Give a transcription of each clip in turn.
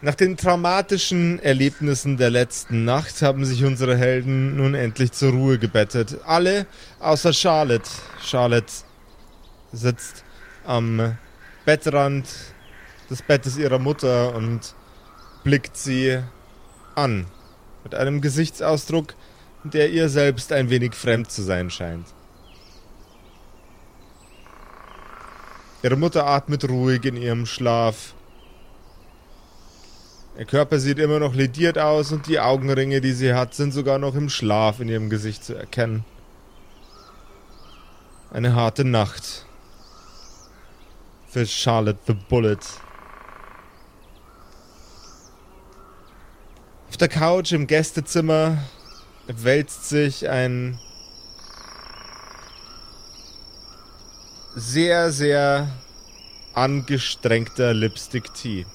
Nach den traumatischen Erlebnissen der letzten Nacht haben sich unsere Helden nun endlich zur Ruhe gebettet. Alle außer Charlotte. Charlotte sitzt am Bettrand des Bettes ihrer Mutter und blickt sie an. Mit einem Gesichtsausdruck, der ihr selbst ein wenig fremd zu sein scheint. Ihre Mutter atmet ruhig in ihrem Schlaf. Ihr Körper sieht immer noch lediert aus und die Augenringe, die sie hat, sind sogar noch im Schlaf in ihrem Gesicht zu erkennen. Eine harte Nacht für Charlotte the Bullet. Auf der Couch im Gästezimmer wälzt sich ein sehr, sehr angestrengter Lipstick Tea.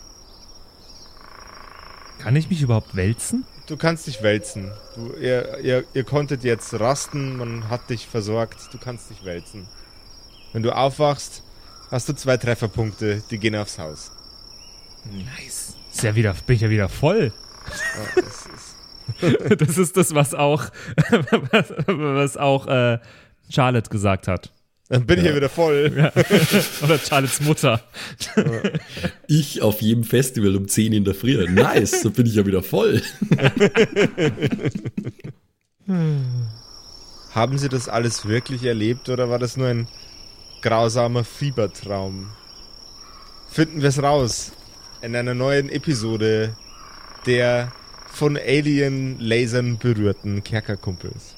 Kann ich mich überhaupt wälzen? Du kannst dich wälzen. Du, ihr, ihr, ihr konntet jetzt rasten, man hat dich versorgt, du kannst dich wälzen. Wenn du aufwachst, hast du zwei Trefferpunkte, die gehen aufs Haus. Nice. Ist ja wieder, bin ich ja wieder voll. Ja, das, ist das ist das, was auch, was auch äh, Charlotte gesagt hat. Dann bin ja. ich ja wieder voll. Ja. Oder Charlottes Mutter. Ich auf jedem Festival um 10 in der Früh. Nice, so bin ich ja wieder voll. Haben Sie das alles wirklich erlebt oder war das nur ein grausamer Fiebertraum? Finden wir es raus in einer neuen Episode der von Alien-Lasern berührten Kerkerkumpels.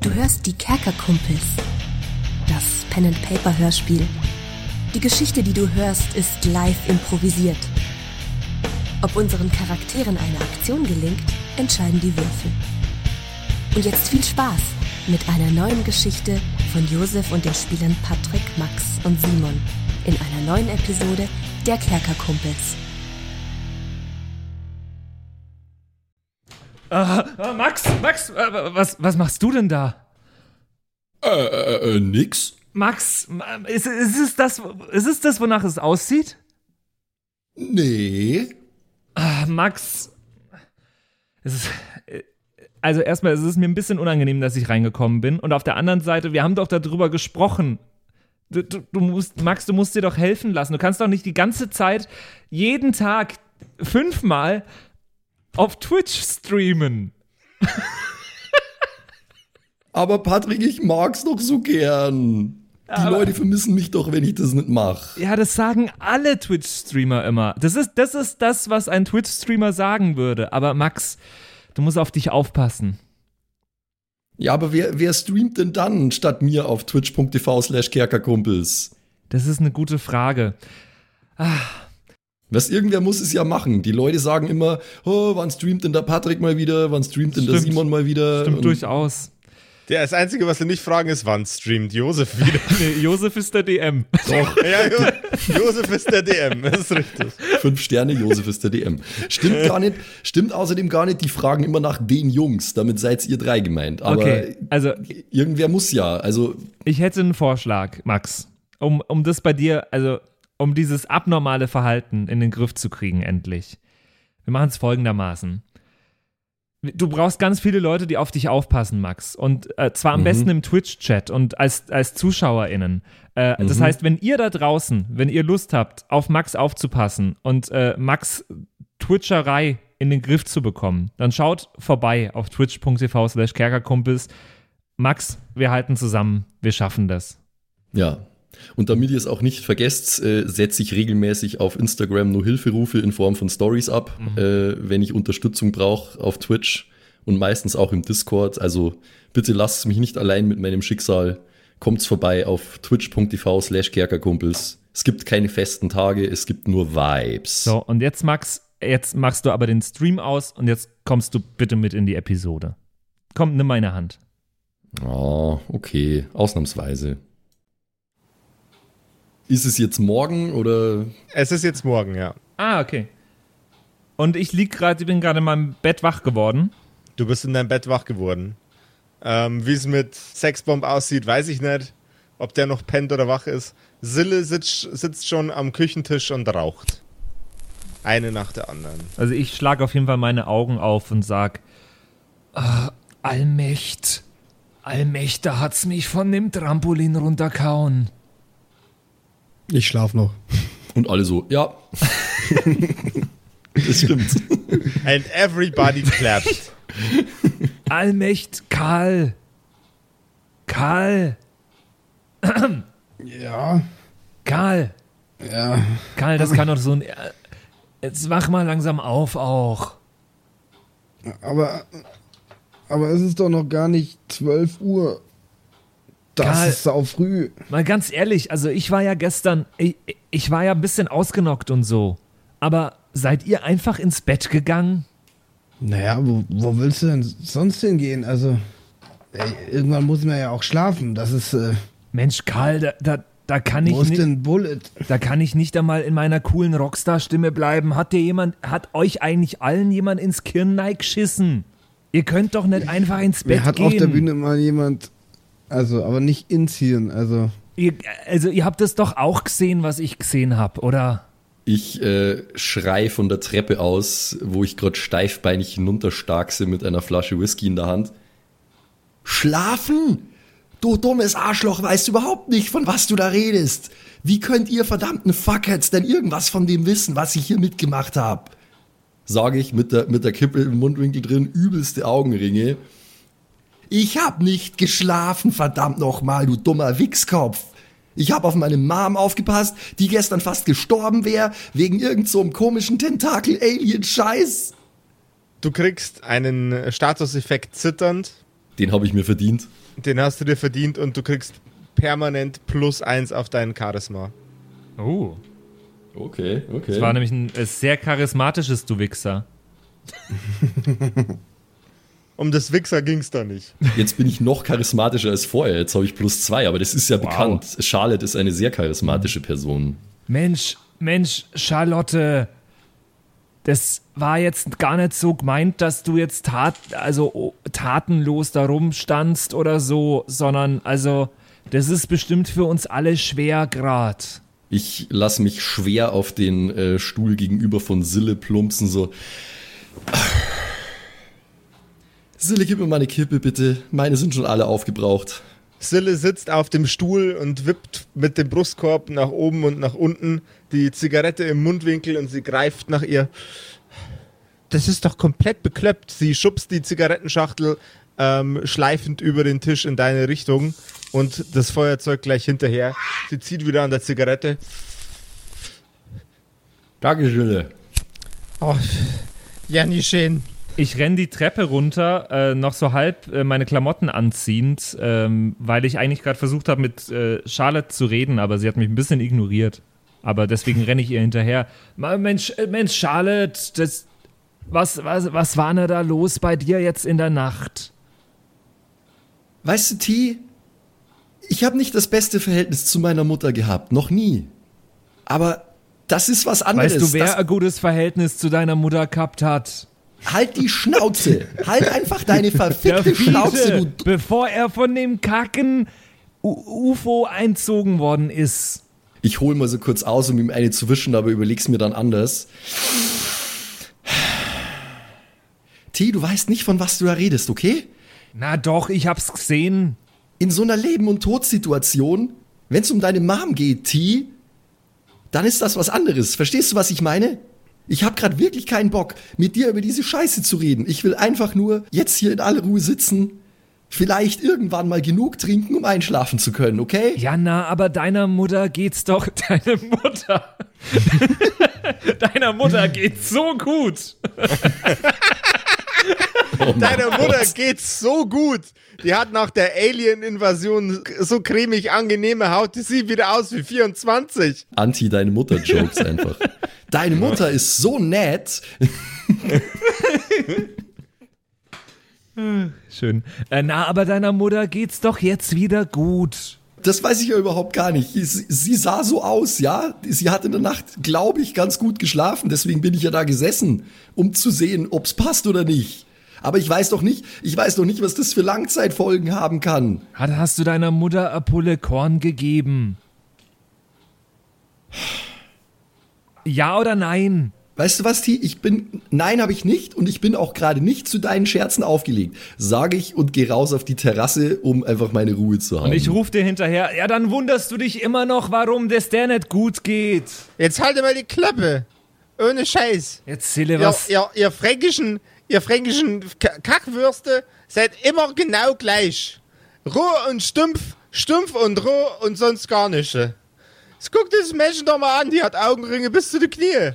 Du hörst die Kerkerkumpels das Pen-and-Paper-Hörspiel. Die Geschichte, die du hörst, ist live improvisiert. Ob unseren Charakteren eine Aktion gelingt, entscheiden die Würfel. Und jetzt viel Spaß mit einer neuen Geschichte von Josef und den Spielern Patrick, Max und Simon in einer neuen Episode der Kerkerkumpels. Uh, Max, Max, uh, was, was machst du denn da? Äh, äh, äh, nix. Max, ist, ist, es das, ist es das, wonach es aussieht? Nee. Ah, Max, ist, also erstmal ist es mir ein bisschen unangenehm, dass ich reingekommen bin. Und auf der anderen Seite, wir haben doch darüber gesprochen. Du, du, du, musst, Max, du musst dir doch helfen lassen. Du kannst doch nicht die ganze Zeit, jeden Tag, fünfmal auf Twitch streamen. Aber Patrick, ich mag's doch so gern. Die Aber Leute vermissen mich doch, wenn ich das nicht mache. Ja, das sagen alle Twitch-Streamer immer. Das ist, das ist das, was ein Twitch-Streamer sagen würde. Aber Max, du musst auf dich aufpassen. Ja, aber wer, wer streamt denn dann statt mir auf twitch.tv slash kerkerkumpels? Das ist eine gute Frage. Ah. Was irgendwer muss es ja machen. Die Leute sagen immer, oh, wann streamt denn der Patrick mal wieder? Wann streamt denn Stimmt. der Simon mal wieder? Stimmt Und durchaus. Ja, das Einzige, was sie nicht fragen, ist, wann streamt Josef wieder? nee, Josef ist der DM. Doch. ja, jo Josef ist der DM, das ist richtig. Fünf Sterne, Josef ist der DM. Stimmt gar nicht, stimmt außerdem gar nicht, die fragen immer nach den Jungs, damit seid ihr drei gemeint. Aber okay, also irgendwer muss ja, also. Ich hätte einen Vorschlag, Max, um, um das bei dir, also um dieses abnormale Verhalten in den Griff zu kriegen, endlich. Wir machen es folgendermaßen du brauchst ganz viele Leute, die auf dich aufpassen, Max. Und äh, zwar am mhm. besten im Twitch-Chat und als, als ZuschauerInnen. Äh, mhm. Das heißt, wenn ihr da draußen, wenn ihr Lust habt, auf Max aufzupassen und äh, Max Twitcherei in den Griff zu bekommen, dann schaut vorbei auf twitch.tv slash kerkerkumpels. Max, wir halten zusammen, wir schaffen das. Ja, und damit ihr es auch nicht vergesst, äh, setze ich regelmäßig auf Instagram nur Hilferufe in Form von Stories ab, mhm. äh, wenn ich Unterstützung brauche auf Twitch und meistens auch im Discord. Also bitte lasst mich nicht allein mit meinem Schicksal. Kommt's vorbei auf twitch.tv slash kerkerkumpels. Es gibt keine festen Tage, es gibt nur Vibes. So, und jetzt Max, jetzt machst du aber den Stream aus und jetzt kommst du bitte mit in die Episode. Komm, nimm meine Hand. Oh, okay, ausnahmsweise. Ist es jetzt morgen oder? Es ist jetzt morgen, ja. Ah, okay. Und ich lieg gerade, ich bin gerade in meinem Bett wach geworden. Du bist in deinem Bett wach geworden. Ähm, Wie es mit Sexbomb aussieht, weiß ich nicht. Ob der noch pennt oder wach ist. Sille sitzt, sitzt schon am Küchentisch und raucht. Eine nach der anderen. Also ich schlage auf jeden Fall meine Augen auf und sag, ah, Allmächt, Allmächt, da hat's mich von dem Trampolin runterkauen. Ich schlaf noch. Und alle so, ja. das stimmt. And everybody clapped. Allmächt, Karl. Karl, Ja, Karl, ja. Karl, das kann doch so ein... Jetzt wach mal langsam auf auch. Aber, aber es ist doch noch gar nicht 12 Uhr. Das Karl. ist sau früh. Mal ganz ehrlich, also ich war ja gestern, ich, ich war ja ein bisschen ausgenockt und so. Aber seid ihr einfach ins Bett gegangen? Naja, wo, wo willst du denn sonst hingehen? Also, ey, irgendwann muss man ja auch schlafen. Das ist, äh, Mensch, Karl, da, da, da kann ich wo ist nicht, denn Bullet? da kann ich nicht einmal in meiner coolen Rockstar-Stimme bleiben. Hat dir jemand, hat euch eigentlich allen jemand ins Kirnneig geschissen? Ihr könnt doch nicht einfach ins Bett Mir hat gehen. auf der Bühne mal jemand, also, aber nicht ins Hirn, also. Ihr, also ihr habt es doch auch gesehen, was ich gesehen habe, oder? Ich äh, schrei von der Treppe aus, wo ich gerade steifbeinig hinunterstarkse mit einer Flasche Whisky in der Hand. Schlafen? Du dummes Arschloch, weißt überhaupt nicht, von was du da redest. Wie könnt ihr verdammten Fuckheads denn irgendwas von dem wissen, was ich hier mitgemacht hab? Sage ich mit der, mit der Kippe im Mundwinkel drin, übelste Augenringe. Ich hab nicht geschlafen, verdammt nochmal, du dummer Wichskopf. Ich hab auf meine Mom aufgepasst, die gestern fast gestorben wäre, wegen irgend so einem komischen Tentakel-Alien-Scheiß. Du kriegst einen Statuseffekt zitternd, Den habe ich mir verdient. den hast du dir verdient und du kriegst permanent plus eins auf deinen Charisma. Oh. Okay, okay. Das war nämlich ein äh, sehr charismatisches Du Wichser. Um das Wichser ging's da nicht. Jetzt bin ich noch charismatischer als vorher. Jetzt habe ich plus zwei, aber das ist ja Wow. bekannt. Charlotte ist eine sehr charismatische Person. Mensch, Mensch, Charlotte, das war jetzt gar nicht so gemeint, dass du jetzt tat, also oh, tatenlos da rumstandst oder so, sondern also, das ist bestimmt für uns alle schwer grad. Ich lasse mich schwer auf den äh, Stuhl gegenüber von Sille plumpsen, so. Sille, gib mir mal eine Kippe, bitte. Meine sind schon alle aufgebraucht. Sille sitzt auf dem Stuhl und wippt mit dem Brustkorb nach oben und nach unten, die Zigarette im Mundwinkel und sie greift nach ihr. Das ist doch komplett bekloppt. Sie schubst die Zigarettenschachtel ähm, schleifend über den Tisch in deine Richtung und das Feuerzeug gleich hinterher. Sie zieht wieder an der Zigarette. Danke, Sille. Oh, ja, nie schön. Ich renn die Treppe runter, äh, noch so halb äh, meine Klamotten anziehend, ähm, weil ich eigentlich gerade versucht habe, mit äh, Charlotte zu reden, aber sie hat mich ein bisschen ignoriert. Aber deswegen renne ich ihr hinterher. Mensch, äh, Mensch, Charlotte, das, was, was, was war denn da los bei dir jetzt in der Nacht? Weißt du, T, ich habe nicht das beste Verhältnis zu meiner Mutter gehabt, noch nie. Aber das ist was anderes. Weißt du, wer das, ein gutes Verhältnis zu deiner Mutter gehabt hat? Halt die Schnauze. halt einfach deine verfickte Schnauze, Fiete, du bevor er von dem Kacken U UFO einzogen worden ist. Ich hole mal so kurz aus, um ihm eine zu wischen, aber überleg's mir dann anders. T, du weißt nicht, von was du da redest, okay? Na doch, ich hab's gesehen. In so einer Leben- und Todsituation, wenn's um deine Mom geht, T, dann ist das was anderes. Verstehst du, was ich meine? Ich hab grad wirklich keinen Bock, mit dir über diese Scheiße zu reden. Ich will einfach nur jetzt hier in aller Ruhe sitzen, vielleicht irgendwann mal genug trinken, um einschlafen zu können, okay? Ja, na, aber deiner Mutter geht's doch. Deine Mutter. deiner Mutter geht's so gut. Oh Deiner Mutter Gott. geht's so gut. Die hat nach der Alien-Invasion so cremig angenehme Haut, die sieht wieder aus wie 24. Anti deine Mutter Jokes einfach. Deine Mutter ist so nett. Schön. Äh, na, aber deiner Mutter geht's doch jetzt wieder gut. Das weiß ich ja überhaupt gar nicht. Sie, sie sah so aus, ja. Sie hat in der Nacht, glaube ich, ganz gut geschlafen. Deswegen bin ich ja da gesessen, um zu sehen, ob's passt oder nicht. Aber ich weiß doch nicht, ich weiß doch nicht, was das für Langzeitfolgen haben kann. Hast du deiner Mutter eine Pulle Korn gegeben? Ja oder nein? Weißt du was, T? Ich bin, nein, habe ich nicht und ich bin auch gerade nicht zu deinen Scherzen aufgelegt, sage ich und gehe raus auf die Terrasse, um einfach meine Ruhe zu haben. Und ich ruf dir hinterher, ja, dann wunderst du dich immer noch, warum das der nicht gut geht. Jetzt halte mal die Klappe. Ohne Scheiß. Jetzt Zille, Ihr, was. ihr, ihr fränkischen, ihr fränkischen Kackwürste seid immer genau gleich. Roh und stumpf, stumpf und roh und sonst gar nicht. Jetzt guck das Mädchen doch mal an, die hat Augenringe bis zu den Knie.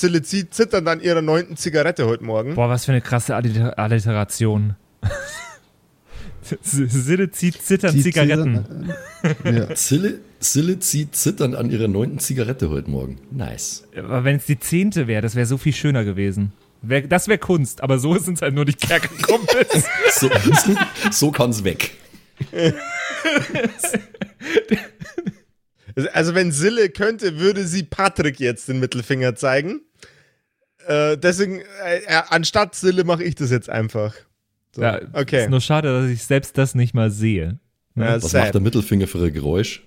Sille zieht zitternd an ihrer neunten Zigarette heute Morgen. Boah, was für eine krasse Alliter Alliteration. Sille zieht zittern Die Zigaretten. Zigaretten. Ja. Zille, zieht zitternd an ihrer neunten Zigarette heute Morgen. Nice. Aber wenn es die zehnte wäre, das wäre so viel schöner gewesen. Wär, das wäre Kunst, aber so sind es halt nur die Kerkerkumpels. So, so kann's weg. Also wenn Sille könnte, würde sie Patrick jetzt den Mittelfinger zeigen. Äh, deswegen, äh, äh, anstatt Sille mache ich das jetzt einfach. So, ja, okay. Ist nur schade, dass ich selbst das nicht mal sehe. Ja, Was sad. macht der Mittelfinger für ein Geräusch?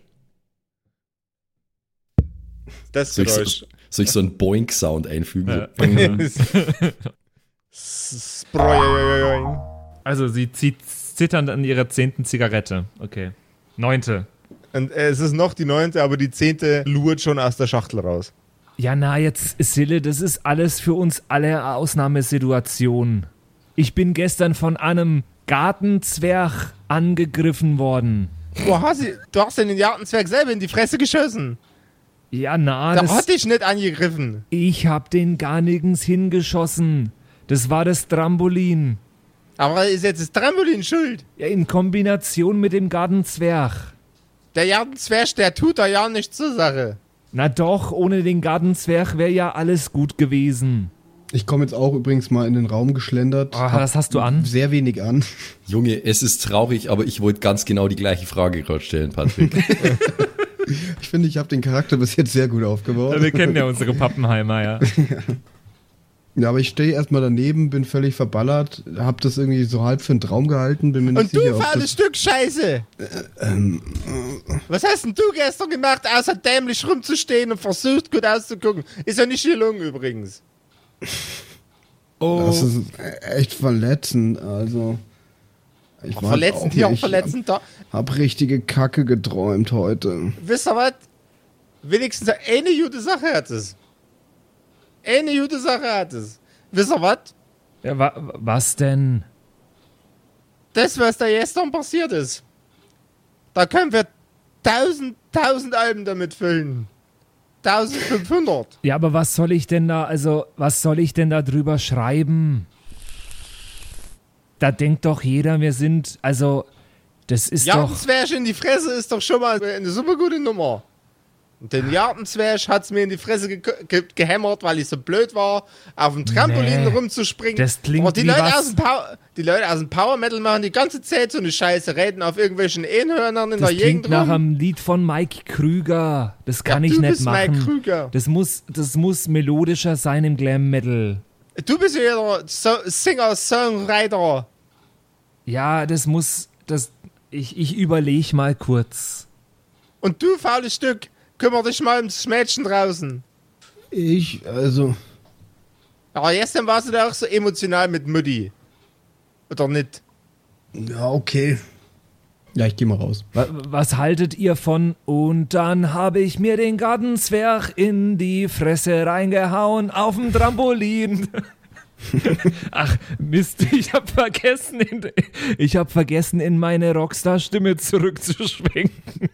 das Soll ich, Geräusch. so, soll ich so einen Boink-Sound einfügen? Ja. Also sie zieht zitternd an ihrer zehnten Zigarette. Okay. Neunte. Und äh, es ist noch die neunte, aber die zehnte lurt schon aus der Schachtel raus. Ja, na, jetzt, Sille, das ist alles für uns alle eine Ausnahmesituation. Ich bin gestern von einem Gartenzwerg angegriffen worden. Wo hast du, du hast den Jartenzwerg selber in die Fresse geschossen. Ja, na, Da das, hat dich nicht angegriffen. ich hab den gar nirgends hingeschossen. Das war das Trampolin. Aber ist jetzt das Trampolin schuld. Ja, in Kombination mit dem Gartenzwerg. Der Jartenzwerg, der tut da ja nichts zur Sache. Na doch, ohne den Gartenzwerg wäre ja alles gut gewesen. Ich komme jetzt auch übrigens mal in den Raum geschlendert. Hab was hast du an? Sehr wenig an. Junge, es ist traurig, aber ich wollte ganz genau die gleiche Frage gerade stellen, Patrick. Ich finde, ich habe den Charakter bis jetzt sehr gut aufgebaut. Wir kennen ja unsere Pappenheimer, ja. Ja, aber ich stehe erstmal daneben, bin völlig verballert, hab das irgendwie so halb für einen Traum gehalten, bin mir nicht Und sicher, du das... Stück Scheiße. Was hast denn du gestern gemacht, außer dämlich rumzustehen und versucht gut auszugucken? Ist ja nicht gelungen übrigens. Oh, Das ist echt verletzend, also... Ich war Verletzend auch hier, auch verletzend da. Hab richtige Kacke geträumt heute. Wisst ihr was? Wenigstens eine gute Sache hat es. Eine gute Sache hat es. Wisst ihr was? ja, wa was denn? Das, was da gestern passiert ist. Da können wir tausend, tausend Alben damit füllen. 1500. Ja, aber was soll ich denn da, also, was soll ich denn da drüber schreiben? Da denkt doch jeder, wir sind, also, das ist doch. Jartenzwerg in die Fresse ist doch schon mal eine super gute Nummer. Und den Jartenzwerg hat's mir in die Fresse ge ge gehämmert, weil ich so blöd war, auf dem Trampolin Nee, rumzuspringen. das klingt Aber die Leute, was- aus dem Power, die Leute aus dem Power Metal machen die ganze Zeit so eine Scheiße, reden auf irgendwelchen Einhörnern in Das der klingt Gegend nach rum. einem Lied von Mike Krüger. Das kann Ja, ich nicht bist Mike machen. Krüger. Das muss, das muss melodischer sein im Glam Metal. Du bist ja der so Singer-Songwriter. Ja, das muss, das, ich, ich überlege mal kurz. Und du, faules Stück, kümmer dich mal ums Mädchen draußen. Ich, also... Aber gestern warst du da auch so emotional mit Mutti. Oder nicht? Ja, okay. Ja, ich geh mal raus. Wa- Was haltet ihr von? Und dann habe ich mir den Gartenzwerg in die Fresse reingehauen auf dem Trampolin. Ach, Mist, ich habe vergessen, in, ich habe vergessen, in meine Rockstar-Stimme zurückzuschwenken.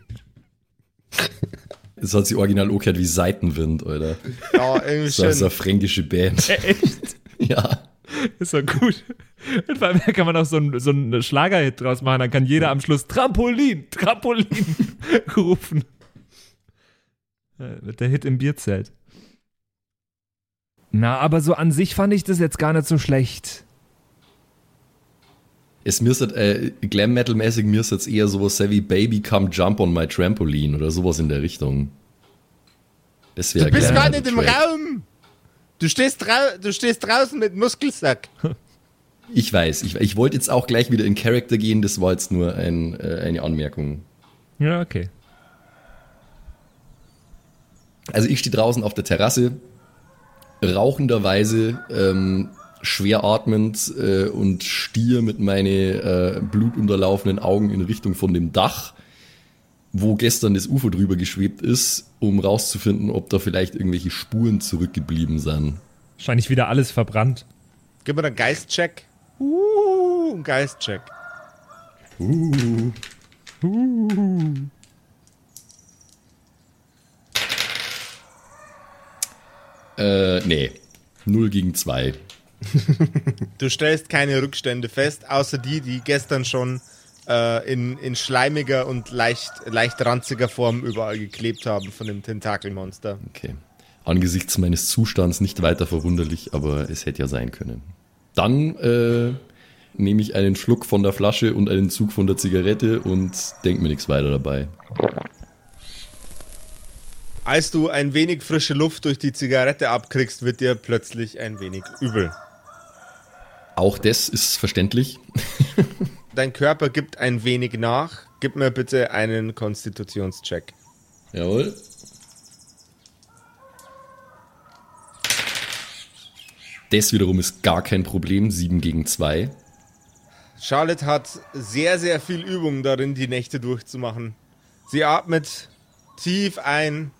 Das hat sie original auch gehört wie Seitenwind, Alter. Ja, irgendwie Das ist eine fränkische Band. Echt? Ja. Ist doch gut. Und vor allem kann man auch so einen so einen Schlagerhit draus machen, dann kann jeder am Schluss Trampolin, Trampolin rufen. Wird der Hit im Bierzelt. Na, aber so an sich fand ich das jetzt gar nicht so schlecht. Es müsste, äh, Glam Metal-mäßig müsste jetzt eher sowas sein wie Baby Come Jump on My Trampoline oder sowas in der Richtung. Das wäre Du bist gar Metal nicht im. Raum. Du stehst, du stehst draußen mit Muskelsack. Ich weiß, ich, ich wollte jetzt auch gleich wieder in Character gehen, das war jetzt nur ein, äh, eine Anmerkung. Ja, okay. Also ich stehe draußen auf der Terrasse, rauchenderweise, ähm, schwer atmend äh, und stier mit meine äh, blutunterlaufenden Augen in Richtung von dem Dach, wo gestern das UFO drüber geschwebt ist, um rauszufinden, ob da vielleicht irgendwelche Spuren zurückgeblieben sind. Wahrscheinlich wieder alles verbrannt. Gib mir einen Geistcheck. Uh, ein Geistcheck. Uh. Äh, nee. 0 gegen 2. Du stellst keine Rückstände fest, außer die, die gestern schon äh, in, in schleimiger und leicht, leicht ranziger Form überall geklebt haben von dem Tentakelmonster. Okay. Angesichts meines Zustands nicht weiter verwunderlich, aber es hätte ja sein können. Dann äh, nehme ich einen Schluck von der Flasche und einen Zug von der Zigarette und denke mir nichts weiter dabei. Als du ein wenig frische Luft durch die Zigarette abkriegst, wird dir plötzlich ein wenig übel. Auch das ist verständlich. Dein Körper gibt ein wenig nach. Gib mir bitte einen Konstitutionscheck. Jawohl. Das wiederum ist gar kein Problem. 7 gegen 2. Charlotte hat sehr, sehr viel Übung darin, die Nächte durchzumachen. Sie atmet tief ein,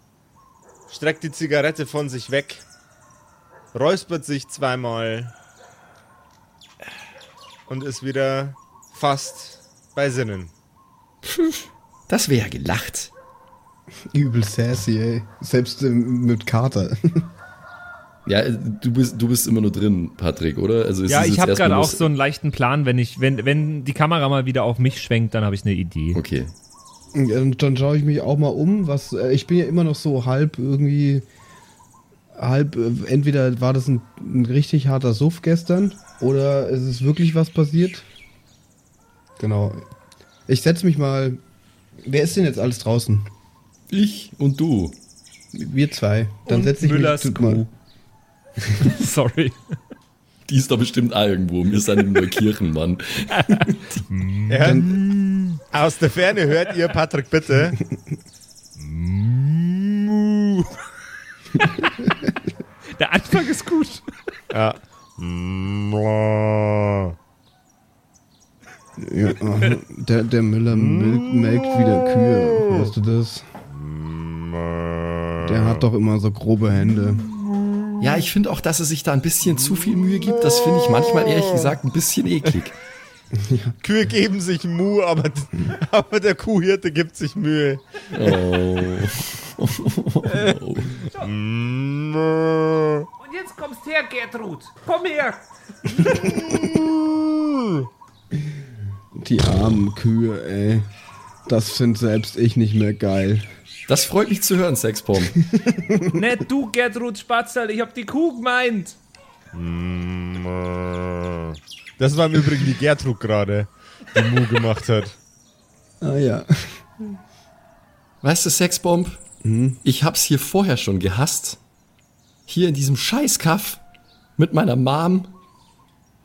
streckt die Zigarette von sich weg, räuspert sich zweimal und ist wieder fast bei Sinnen. Das wäre gelacht. Übel sassy, ey. Selbst ähm, mit Kater. Ja, äh, du bist, du bist immer nur drin, Patrick, oder? Also es Ja, ich habe gerade auch so einen leichten Plan, wenn ich, wenn, wenn die Kamera mal wieder auf mich schwenkt, dann habe ich eine Idee. Okay. Und dann schaue ich mich auch mal um, was äh, ich bin ja immer noch so halb irgendwie halb äh, entweder war das ein, ein richtig harter Suff gestern oder ist es wirklich was passiert? Genau. Ich setze mich mal Wer ist denn jetzt alles draußen? Ich und du. Wir zwei. Dann setze ich Müllers mich Kuh. Sorry. Die ist da bestimmt auch irgendwo. Wir sind in Neukirchen, Mann. Ja. Aus der Ferne hört ihr, Patrick, bitte. Der Anfang ist gut. Ja. Ja, der, der Müller melkt, melkt wieder Kühe. Weißt du das? Der hat doch immer so grobe Hände. Ja, ich finde auch, dass er sich da ein bisschen zu viel Mühe gibt. Das finde ich manchmal ehrlich gesagt ein bisschen eklig. Kühe geben sich Mu, aber, aber der Kuhhirte gibt sich Mühe. Oh. Und jetzt kommst her, Gertrud. Komm her. Die armen Kühe, ey. Das find selbst ich nicht mehr geil. Das freut mich zu hören, Sexbomb. Nicht du, Gertrud Spatzel, ich hab die Kuh gemeint. Das war im Übrigen die Gertrud gerade, die Mu gemacht hat. Ah ja. Weißt du, Sexbomb? Ich hab's hier vorher schon gehasst. Hier in diesem Scheißkaff mit meiner Mom,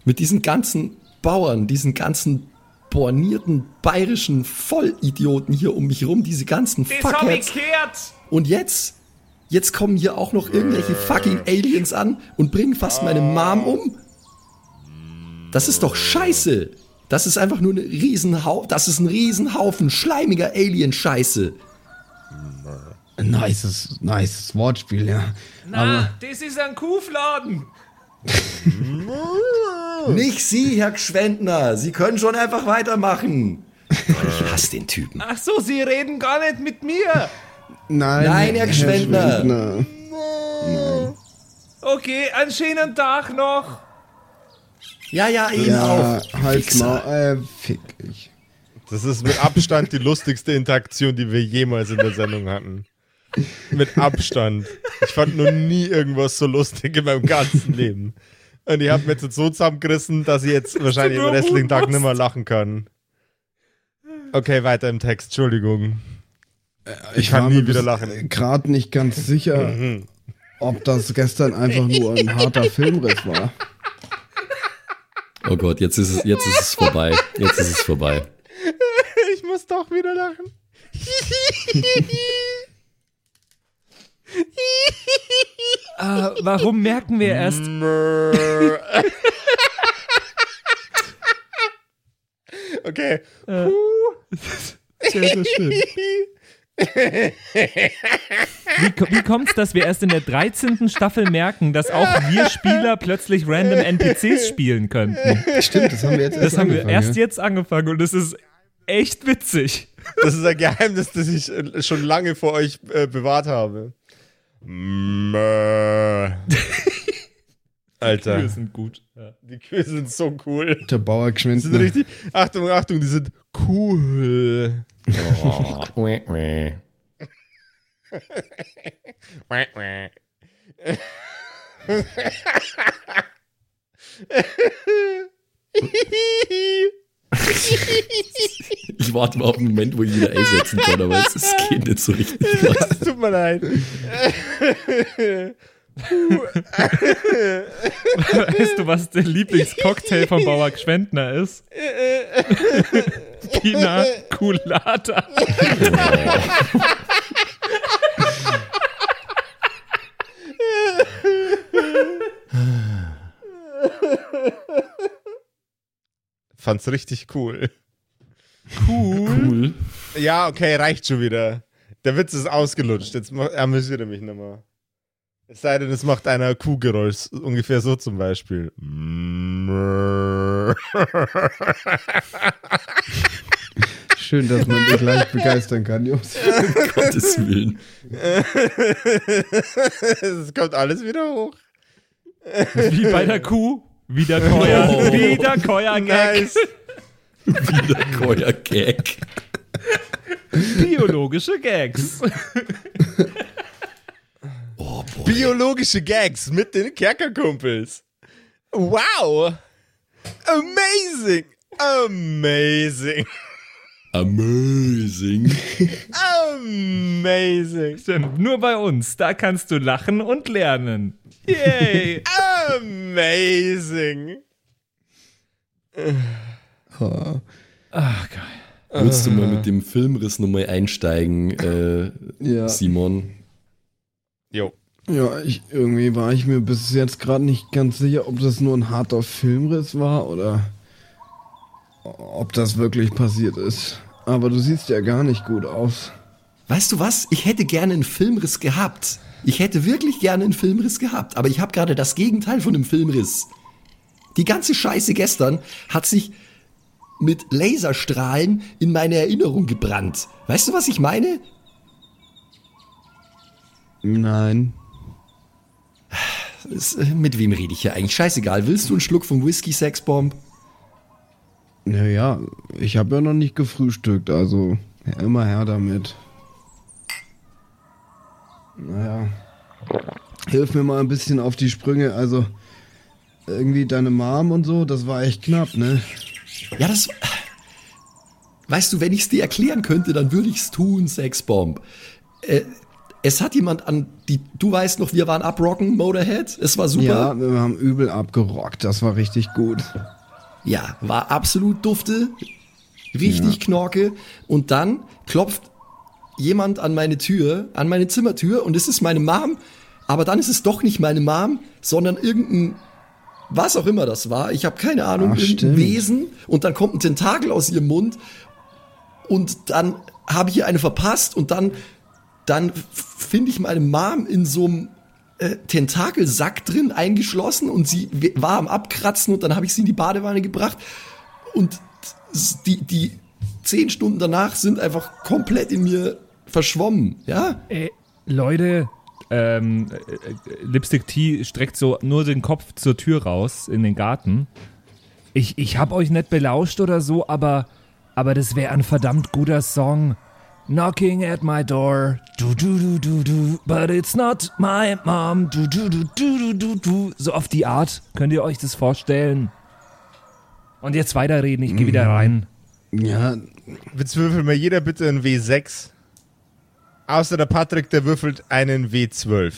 mit diesen ganzen Bauern, diesen ganzen bornierten bayerischen Vollidioten hier um mich rum, diese ganzen Das Fuckheads. Und jetzt, jetzt kommen hier auch noch irgendwelche fucking Aliens an und bringen fast meine Mom um. Das ist doch scheiße. Das ist einfach nur ein Riesenhaufen, das ist ein Riesenhaufen schleimiger Alien-Scheiße. Nices, nices Wortspiel, ja. Na, das ist ein Kuhfladen. Nicht Sie, Herr Gschwendner. Sie können schon einfach weitermachen. Ich hasse den Typen. Ach so, Sie reden gar nicht mit mir. Nein, Nein, Herr Gschwendner. Schwendner. Okay, einen schönen Tag noch. Ja, ja, Ihnen Ja, auch. halt mal, äh, fick ich. Das ist mit Abstand die lustigste Interaktion, die wir jemals in der Sendung hatten. Mit Abstand. Ich fand noch nie irgendwas so lustig in meinem ganzen Leben. Und ich habe mir jetzt so zusammengerissen, dass ich jetzt wahrscheinlich den nur restlichen Tag Wut nicht mehr lachen kann. Okay, weiter im Text, Entschuldigung. Ich kann war nie mir wieder lachen. Gerade nicht ganz sicher, ob das gestern einfach nur ein harter Filmriss war. Oh Gott, jetzt ist es, jetzt ist es vorbei. Jetzt ist es vorbei. Ich muss doch wieder lachen. Ah, warum merken wir erst? Okay. Sehr, sehr schön. Wie, wie kommt es, dass wir erst in der 13. Staffel merken, dass auch wir Spieler plötzlich random NPCs spielen könnten? Stimmt, das haben wir jetzt erst Das haben wir erst ja. jetzt angefangen und es ist echt witzig. Das ist ein Geheimnis, das ich äh, schon lange vor euch äh, bewahrt habe. Alter, Wir sind gut. Ja. die Kühe sind so cool. Der Bauer Die geschwind. sind richtig. Achtung, Achtung, die sind cool. Ich warte mal auf den Moment, wo ich wieder A setzen kann, aber es, es geht nicht so richtig. Es tut mir leid. Weißt du, was der Lieblingscocktail von Bauer Gschwendner ist? Pina Colada. Fand's richtig cool. Cool. Ja, okay, reicht schon wieder. Der Witz ist ausgelutscht. Jetzt amüsiert er mich nochmal. Es sei denn, es macht einer Kuhgeräusch. Ungefähr so zum Beispiel. Schön, dass man dich leicht begeistern kann, Jungs. Um Gottes Willen. Es kommt alles wieder hoch. Wie bei der Kuh. Wieder Keuer. Oh. Wieder Keuer Gag. Nice. Wieder Keuer Gag. Biologische Gags. Oh. Biologische Gags mit den Kerkerkumpels. Wow. Amazing. Amazing. Amazing. Amazing. Stimmt, nur bei uns. Da kannst du lachen und lernen. Yay. Amazing. Oh. Ach, geil. Willst du mal mit dem Filmriss nochmal einsteigen, äh, Ja. Simon? Jo. Ja, ich, irgendwie war ich mir bis jetzt gerade nicht ganz sicher, ob das nur ein harter Filmriss war oder ob das wirklich passiert ist. Aber du siehst ja gar nicht gut aus. Weißt du was? Ich hätte gerne einen Filmriss gehabt. Ich hätte wirklich gerne einen Filmriss gehabt, aber ich habe gerade das Gegenteil von einem Filmriss. Die ganze Scheiße gestern hat sich mit Laserstrahlen in meine Erinnerung gebrannt. Weißt du, was ich meine? Nein. Äh, mit wem rede ich hier eigentlich? Scheißegal. Willst du einen Schluck vom Whisky Sexbomb? Naja, ich habe ja noch nicht gefrühstückt, also ja, immer her damit. Naja. Hilf mir mal ein bisschen auf die Sprünge, also irgendwie deine Mom und so, das war echt knapp, ne? Ja, das. Weißt du, wenn ich es dir erklären könnte, dann würde ich es tun, Sexbomb. Äh, es hat jemand an die. Du weißt noch, wir waren abrocken, Motorhead. Es war super. Ja, wir haben übel abgerockt, das war richtig gut. Ja, war absolut dufte, richtig Knorke. Und dann klopft jemand an meine Tür, an meine Zimmertür und es ist meine Mom. Aber dann ist es doch nicht meine Mom, sondern irgendein, was auch immer das war. Ich habe keine Ahnung, Ach, irgendein stimmt. Wesen. Und dann kommt ein Tentakel aus ihrem Mund. Und dann habe ich ihr eine verpasst und dann, dann finde ich meine Mom in so einem äh, Tentakelsack drin eingeschlossen und sie war am Abkratzen und dann habe ich sie in die Badewanne gebracht und die, die zehn Stunden danach sind einfach komplett in mir verschwommen, ja? Ey, Leute, ähm, äh, äh, Lipstick T streckt so nur den Kopf zur Tür raus in den Garten. Ich, ich hab euch nicht belauscht oder so, aber, aber das wäre ein verdammt guter Song. Knocking at my door, du du du du du, but it's not my mom, du du du du du du du. So auf die Art, könnt ihr euch das vorstellen? Und jetzt weiterreden, ich gehe wieder rein. Ja, Jetzt würfeln wir jeder bitte einen W6. Außer der Patrick, der würfelt einen W12.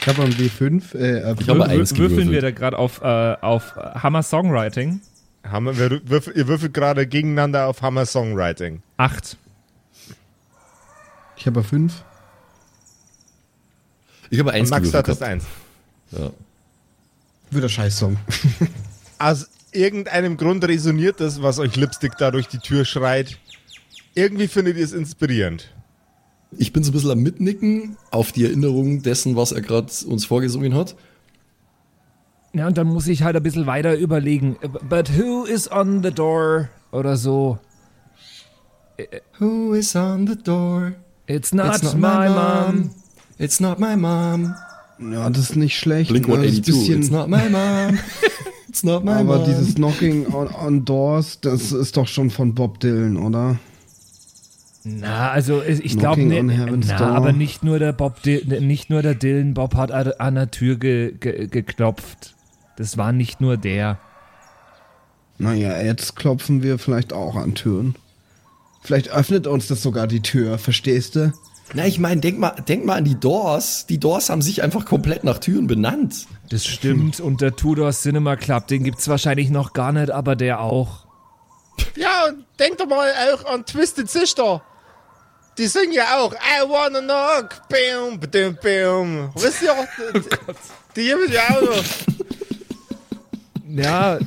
ich habe am W5, äh, Ich habe eins würfeln wir da gerade auf, äh, auf Hammer Songwriting? Hammer, wir würfel, ihr würfelt gerade gegeneinander auf Hammer Songwriting. Acht. Ich habe 5. Ich habe Und eins Max, hattest gehabt. eins. Ja. Wieder Scheißsong. Aus irgendeinem Grund resoniert das, was euch Lipstick da durch die Tür schreit. Irgendwie findet ihr es inspirierend. Ich bin so ein bisschen am Mitnicken auf die Erinnerung dessen, was er gerade uns vorgesungen hat. Ja, und dann muss ich halt ein bisschen weiter überlegen. But who is on the door? Oder so. Who is on the door? It's not, my mom. It's not my mom. Ja, das ist nicht schlecht. Blink ne? Das ist 182. ein It's bisschen, not my mom. It's not my aber mom. dieses Knocking on, on Doors, das ist doch schon von Bob Dylan, oder? Na, also ich glaube, Knocking ne, on Heaven's na, Door. aber nicht nur der Bob, nicht nur der Dylan Bob hat an an der Tür ge, ge, geklopft. Das war nicht nur der. Naja, jetzt klopfen wir vielleicht auch an Türen. Vielleicht öffnet uns das sogar die Tür, verstehst du? Na, ich meine, denk mal, denk mal an die Doors. Die Doors haben sich einfach komplett nach Türen benannt. Das stimmt. Und der Tudor Cinema Club, den gibt's wahrscheinlich noch gar nicht, aber der auch. Ja, und denkt doch mal auch an Twisted Sister. Die singen ja auch I wanna knock, bam, bam, bam. Wisst ihr? Die, die gibt es ja auch noch. Ja,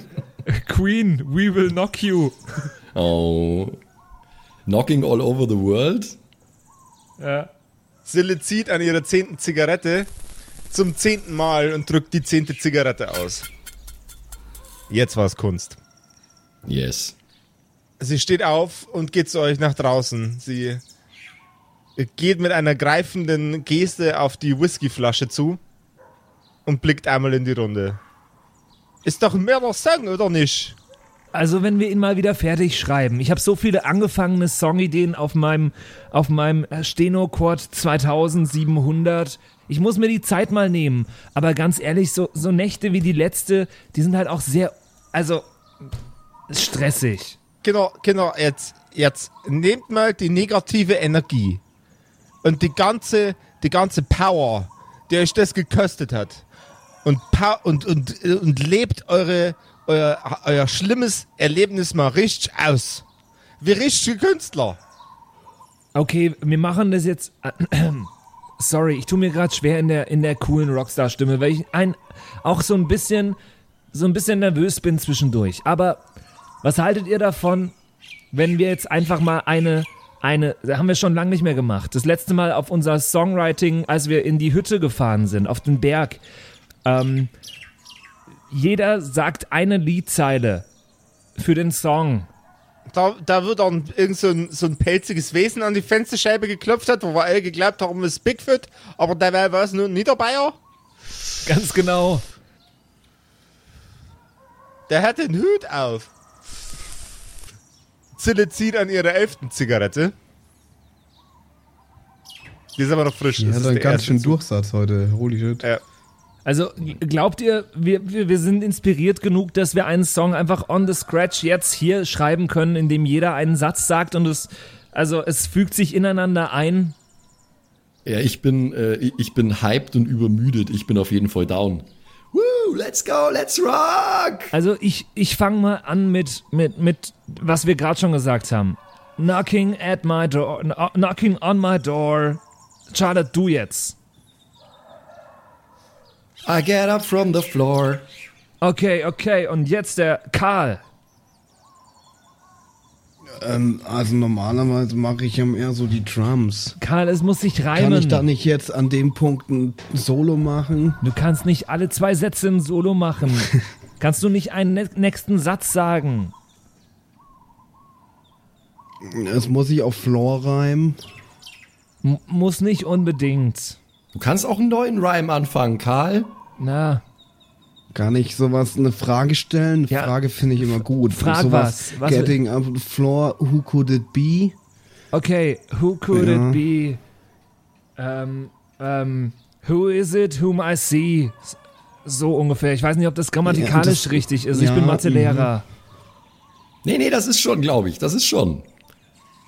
Queen, we will knock you. Oh. Knocking all over the world. Ja. Sille zieht an ihrer zehnten Zigarette zum zehnten Mal und drückt die zehnte Zigarette aus. Jetzt war's Kunst. Yes. Sie steht auf und geht zu euch nach draußen. Sie geht mit einer greifenden Geste auf die Whiskyflasche zu und blickt einmal in die Runde. Ist doch mehr noch Song, oder nicht? Also wenn wir ihn mal wieder fertig schreiben. Ich habe so viele angefangene Songideen auf meinem auf meinem Steno-Quad 2700. Ich muss mir die Zeit mal nehmen. Aber ganz ehrlich, so, so Nächte wie die letzte, die sind halt auch sehr, also stressig. Genau, genau, jetzt, jetzt nehmt mal die negative Energie und die ganze, die ganze Power, die euch das gekostet hat und, und, und, und lebt eure, euer, euer schlimmes Erlebnis mal richtig aus. Wie richtige Künstler. Okay, wir machen das jetzt. Sorry, ich tue mir gerade schwer in der in der coolen Rockstar-Stimme, weil ich ein auch so ein bisschen so ein bisschen nervös bin zwischendurch. Aber was haltet ihr davon, wenn wir jetzt einfach mal eine eine, haben wir schon lange nicht mehr gemacht. Das letzte Mal auf unser Songwriting, als wir in die Hütte gefahren sind, auf den Berg. Ähm, jeder sagt eine Liedzeile für den Song. Da, da wird dann irgend so ein, so ein pelziges Wesen an die Fensterscheibe geklopft hat, wo wir alle geglaubt haben, es ist Bigfoot, aber der war was nur ein Niederbayer. Ganz genau. Der hat den Hut auf. Zille zieht an ihrer elften Zigarette. Die ist aber noch frisch. Die Das hat ist einen ganz schönen. Durchsatz heute. Holy shit. Ja. Also glaubt ihr, wir, wir, wir sind inspiriert genug, dass wir einen Song einfach on the scratch jetzt hier schreiben können, in dem jeder einen Satz sagt und es, also es fügt sich ineinander ein? Ja, ich bin, äh, ich bin hyped und übermüdet. Ich bin auf jeden Fall down. Woo, let's go, let's rock! Also ich, ich fange mal an mit, mit, mit, was wir gerade schon gesagt haben. Knocking at my door, kno- knocking on my door. Charlotte, du jetzt. I get up from the floor. Okay, okay, und jetzt der Karl. Ähm, also normalerweise mache ich ja eher so die Drums. Karl, es muss sich reimen. Kann ich da nicht jetzt an dem Punkt ein Solo machen? Du kannst nicht alle zwei Sätze im Solo machen. kannst du nicht einen ne nächsten Satz sagen? Es muss ich auf Floor reimen. M muss nicht unbedingt. Du kannst auch einen neuen Rhyme anfangen, Karl. Na, Kann ich sowas, eine Frage stellen? Eine Ja. Frage finde ich immer gut. Frag sowas, was. Was Getting up the floor, who could it be? okay, who could Ja. it be? Ähm, ähm, who is it whom I see? So ungefähr. Ich weiß nicht, ob das grammatikalisch das- richtig ist. Ich ja, bin Mathelehrer. Nee, nee, das ist schon, glaube ich. Das ist schon.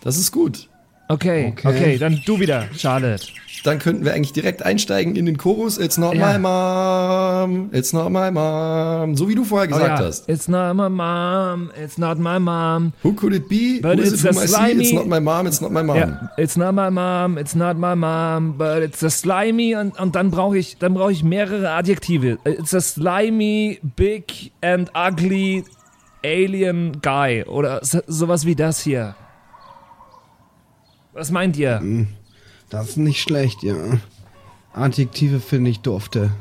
Das ist gut. Okay, okay, Okay. dann du wieder, Charlotte. Dann könnten wir eigentlich direkt einsteigen in den Chorus. It's not Ja. my mom, it's not my mom. So wie du vorher Oh gesagt ja. hast. It's not my mom, it's not my mom. Who could it be? But Who is it's it whom see? slimy- It's not my mom, it's not my mom. Ja, it's not my mom, it's not my mom, but it's a slimy und, und dann brauche ich, dann brauche ich mehrere Adjektive. It's a slimy, big and ugly alien guy oder so, sowas wie das hier. Was meint ihr? Das ist nicht schlecht, ja. Adjektive finde ich dufte.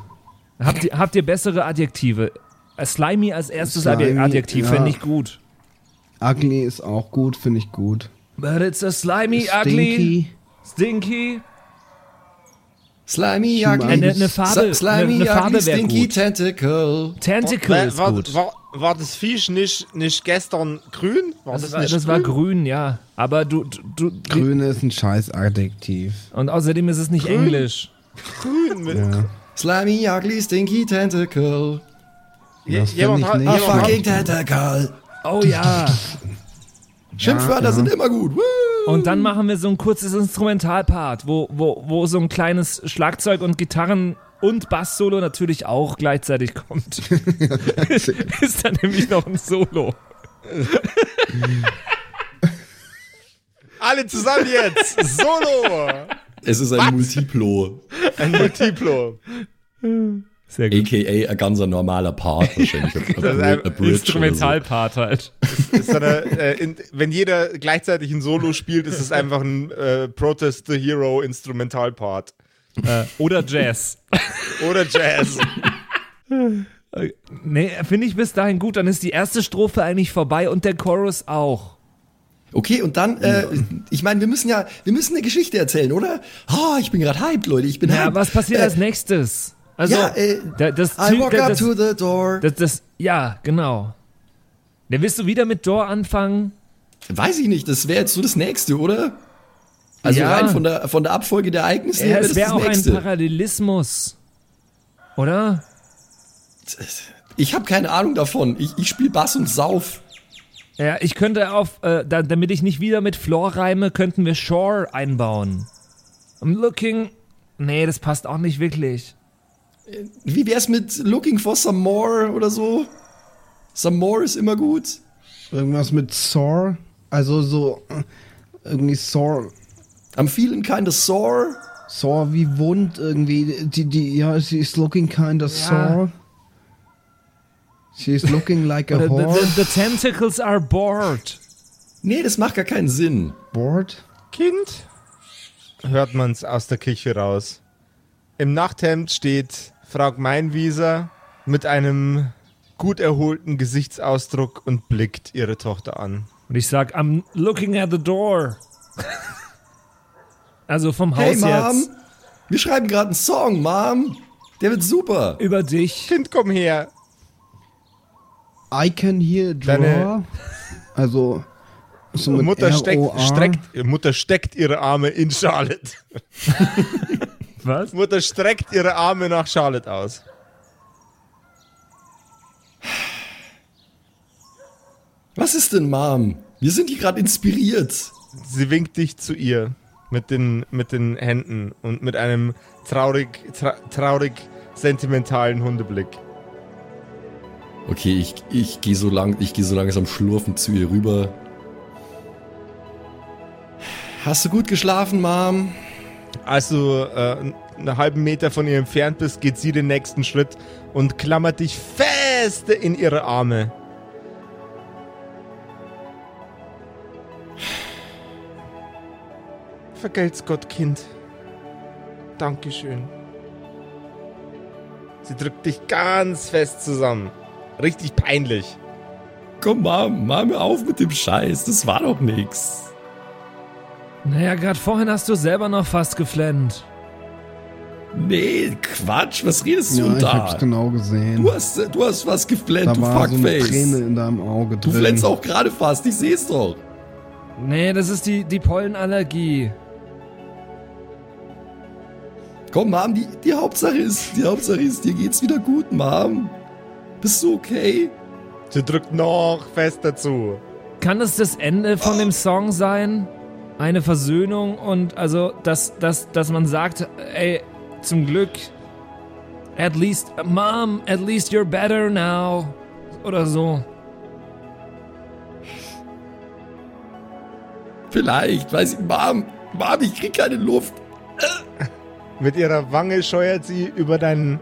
Habt ihr, habt ihr bessere Adjektive? Äh, Slimy als erstes Slimy, Adjektiv ja. finde ich gut. Ugly ist auch gut, finde ich gut. But it's a slimy, ugly, Stinky. stinky. Slimy, ugly, Eine- eine Farbe- Slimy, eine- eine Farbe ugly, stinky gut. tentacle. Tentacle War, ist gut. War, das Viech nicht, nicht gestern grün? War Das, das, war, nicht das war grün, ja. Aber du, du, du Grüne ist ein scheiß Adjektiv. und außerdem ist es nicht Englisch. grün? Mit, Ja. Slimy, ugly, stinky tentacle. Je- jemand hat, jemand fucking hat, tentacle. Oh ja. Schimpfwörter ja. sind immer gut. Woo! Und dann machen wir so ein kurzes Instrumentalpart, wo, wo, wo so ein kleines Schlagzeug und Gitarren und Bass-Solo natürlich auch gleichzeitig kommt. ist dann nämlich noch ein Solo. alle zusammen jetzt! Solo! Es ist ein Multiplo. Ein Multiplo. Sehr gut. AKA ein ganzer normaler Part wahrscheinlich. Ist ein Instrumentalpart halt. Ist so eine, äh, in, wenn jeder gleichzeitig ein Solo spielt, ist es einfach ein äh, Protest the Hero Instrumentalpart. Äh, oder Jazz. Oder Jazz. Nee, finde ich bis dahin gut. Dann ist die erste Strophe eigentlich vorbei und der Chorus auch. Okay, und dann, äh, ich meine, wir müssen ja, wir müssen eine Geschichte erzählen, oder? Oh, ich bin gerade hyped, Leute, ich bin Ja, hyped. was passiert äh, als nächstes? Also, ja, äh, da- das, I walk da- up das, to the door. das, das, ja, genau. Ja, willst du wieder mit Door anfangen? Weiß ich nicht, das wäre jetzt so das nächste, oder? Also Ja. rein von der, von der Abfolge der Ereignisse Ja, her es das wäre das auch ein nächste. Parallelismus. Oder? Ich habe keine Ahnung davon. Ich, ich spiele Bass und Sauf. Ja, ich könnte auf, äh, da, damit ich nicht wieder mit Floor reime, könnten wir Shore einbauen. I'm looking. Nee, das passt auch nicht wirklich. Wie wär's mit Looking for some more oder so? Some more ist immer gut. Irgendwas mit sore. Also so äh, irgendwie sore. I'm feeling kinda sore. Sore wie wund irgendwie. Die, die, ja, she is looking kinda sore. She is looking like a The, the, whore. the, the tentacles are bored. Nee, das macht gar keinen Sinn. Bored? Kind? Hört man's aus der Küche raus. Im Nachthemd steht Frau Meinwieser mit einem gut erholten Gesichtsausdruck und blickt ihre Tochter an. Und ich sag, I'm looking at the door. also vom Hey, Haus Mom. jetzt. Wir schreiben gerade einen Song, Mom. Der wird super. Über dich. Kind, komm her. I can hear draw. Deine- Also so Mutter steckt, streckt, Mutter steckt ihre Arme in Charlotte. Was? Mutter streckt ihre Arme nach Charlotte aus. Was ist denn, Mom? Wir sind hier gerade inspiriert. Sie winkt dich zu ihr mit den, mit den Händen und mit einem traurig, tra traurig sentimentalen Hundeblick. Okay, ich, ich gehe so, lang, ich geh so langsam schlurfend zu ihr rüber. Hast du gut geschlafen, Mom? Als du äh, einen halben Meter von ihr entfernt bist, geht sie den nächsten Schritt und klammert dich feste in ihre Arme. Vergelt's Gott, Kind. Dankeschön. Sie drückt dich ganz fest zusammen. Richtig peinlich. Komm, Mom, mach mir auf mit dem Scheiß. Das war doch nix. Naja, gerade vorhin hast du selber noch fast geflennt. Nee, Quatsch, was redest du Ja, ich da? hab's genau gesehen. Du hast, du hast was geflennt, da du war so eine Fuckface. Träne in deinem Auge du drin. flennst auch gerade fast, ich seh's doch. Nee, das ist die, die Pollenallergie. Komm, Mom, die, die Hauptsache ist, die Hauptsache ist, dir geht's wieder gut, Mom. Bist du okay? Sie drückt noch fester zu. Kann das das Ende von dem Song sein? eine Versöhnung und also, dass, dass, dass man sagt, ey, zum Glück, at least, Mom, at least you're better now. Oder so. Vielleicht, weiß ich, Mom, Mom, ich krieg keine Luft. Mit ihrer Wange scheuert sie über deinen,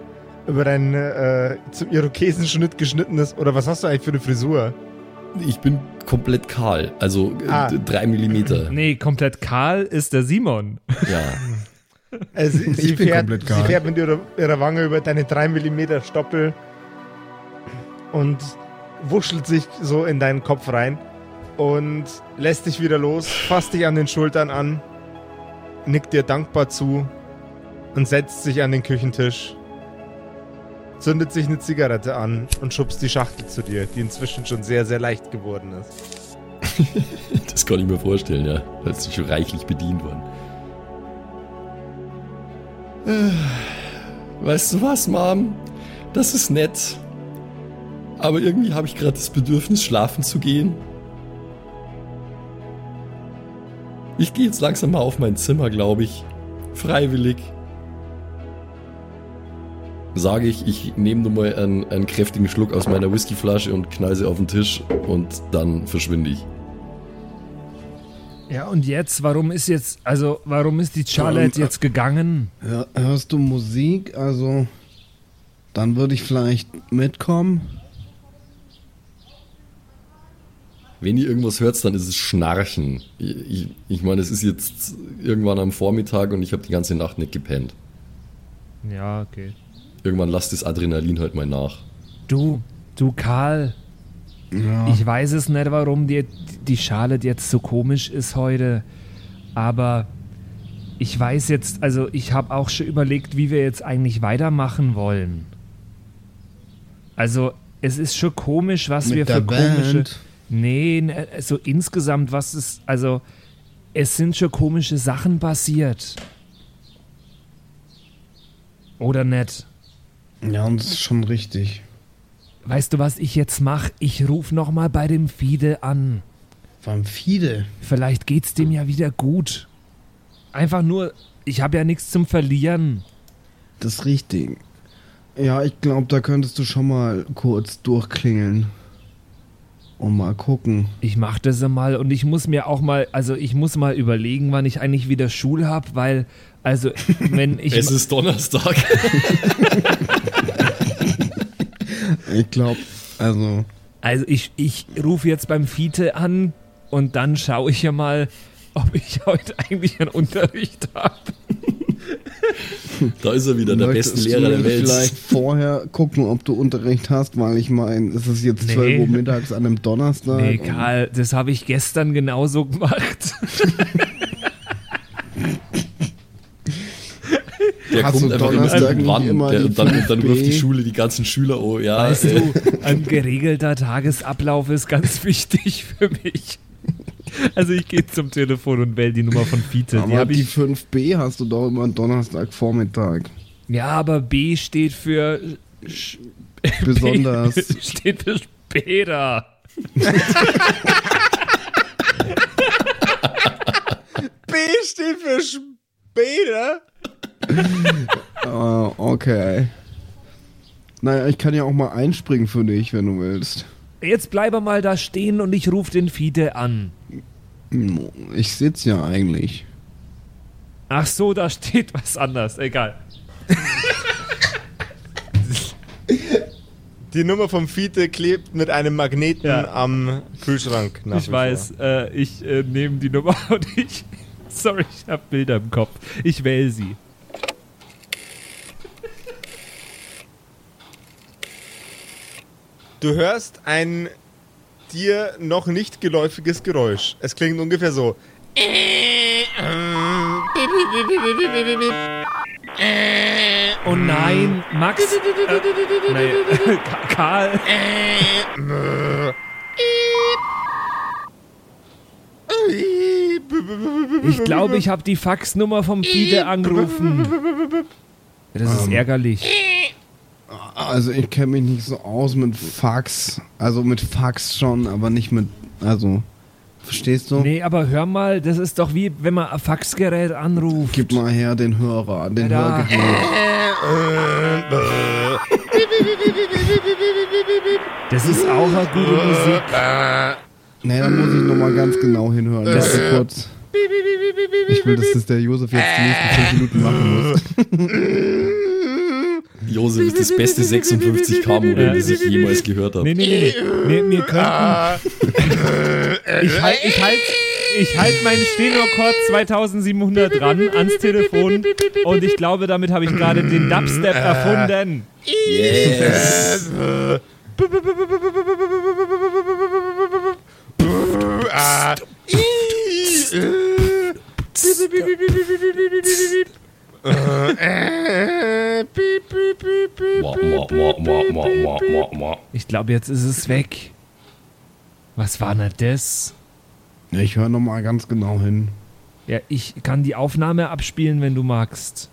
über dein äh, zum Irokesenschnitt geschnittenes, oder was hast du eigentlich für eine Frisur? Ich bin komplett kahl, also äh, Ah. drei Millimeter. Nee, komplett kahl ist der Simon. Ja. Also sie, Ich sie, bin fährt, komplett sie fährt mit ihrer, ihrer Wange über deine 3 mm Stoppel und wuschelt sich so in deinen Kopf rein und lässt dich wieder los, fasst dich an den Schultern an, nickt dir dankbar zu und setzt sich an den Küchentisch, zündet sich eine Zigarette an und schubst die Schachtel zu dir, die inzwischen schon sehr, sehr leicht geworden ist. Das kann ich mir vorstellen, ja. Da ist schon reichlich bedient worden. Äh, Weißt du was, Mom? Das ist nett. Aber irgendwie habe ich gerade das Bedürfnis, schlafen zu gehen. Ich gehe jetzt langsam mal auf mein Zimmer, glaube ich. Freiwillig. Sage ich, ich nehme nur mal einen, einen kräftigen Schluck aus meiner Whiskyflasche und knall sie auf den Tisch und dann verschwinde ich. Ja, und jetzt, warum ist jetzt, also, warum ist die Charlotte Ähm, jetzt gegangen? Hör, hörst du Musik? Also, dann würde ich vielleicht mitkommen. Wenn ihr irgendwas hört, dann ist es Schnarchen. Ich, ich, ich meine, es ist jetzt irgendwann am Vormittag und ich habe die ganze Nacht nicht gepennt. Ja, okay. Irgendwann lasst das Adrenalin halt mal nach. Du, du Karl, Ja. ich weiß es nicht, warum dir die Charlotte jetzt so komisch ist heute, aber ich weiß jetzt, also ich habe auch schon überlegt, wie wir jetzt eigentlich weitermachen wollen. Also, es ist schon komisch, was Mit wir für komische. Band. Nee, ne, so insgesamt, was ist, also, es sind schon komische Sachen passiert. Oder nicht? Ja, und das ist schon richtig. Weißt du, was ich jetzt mache? Ich rufe nochmal bei dem Fide an. Beim Fide. Vielleicht geht's dem ja wieder gut. Einfach nur, ich habe ja nichts zum Verlieren. Das ist richtig. Ja, ich glaube, da könntest du schon mal kurz durchklingeln. Und mal gucken. Ich mache das mal und ich muss mir auch mal, also ich muss mal überlegen, wann ich eigentlich wieder Schule habe, weil, also, wenn ich. es ist Donnerstag. Ich glaube, also, Also ich, ich rufe jetzt beim Fiete an und dann schaue ich ja mal, ob ich heute eigentlich einen Unterricht habe. Da ist er wieder, der möchtest beste Lehrer du der Welt. vielleicht vorher gucken, ob du Unterricht hast, weil ich meine, es ist jetzt Nee. 12 Uhr mittags an einem Donnerstag. Nee, Karl, das habe ich gestern genauso gemacht. Der Hast kommt einfach immer Donnerstag irgendwann immer der, dann, dann 5B? ruft die Schule die ganzen Schüler, oh ja. Weißt äh, du, ein geregelter Tagesablauf ist ganz wichtig für mich. Also ich gehe zum Telefon und wähle die Nummer von Fiete. Die Aber die ich. 5b hast du doch immer am Donnerstagvormittag. Ja, aber B steht für sch- Besonders. B steht für später. B steht für später. Ah, okay. Naja, ich kann ja auch mal einspringen für dich, wenn du willst. Jetzt bleibe mal da stehen und ich rufe den Fiete an. Ich sitz ja eigentlich. Ach so, da steht was anderes. Egal. Die Nummer vom Fiete klebt mit einem Magneten Ja. am Kühlschrank. nach ich weiß, äh, ich äh, nehme die Nummer und ich. Sorry, ich habe Bilder im Kopf. Ich wähle sie. Du hörst ein dir noch nicht geläufiges Geräusch. Es klingt ungefähr so. Oh nein, Max. Äh, Ka- Karl. Ich glaube, ich habe die Faxnummer vom Fiete angerufen. Das ist ärgerlich. Also ich kenne mich nicht so aus mit Fax. Also mit Fax schon, aber nicht mit. Also Verstehst du? Nee, aber hör mal, das ist doch wie, wenn man ein Faxgerät anruft. Gib mal her den Hörer, den da. Hörgerät. Das ist auch eine gute Musik. Nee, dann muss ich nochmal ganz genau hinhören. Warte kurz. Ich will, dass das der Josef jetzt die nächsten fünf Minuten machen muss. Josef ist das beste 56K-Modell, das ich jemals gehört habe. Nee, nee, nee, nee. Wir, könnten. Ich halte ich halt, ich halt meinen Stenochord 2700 dran ans Telefon und ich glaube, damit habe ich gerade den Dubstep erfunden. Yes! Ich glaube, jetzt ist es weg. Was war denn das? Ich höre nochmal ganz genau hin. Ja, ich kann die Aufnahme abspielen, wenn du magst.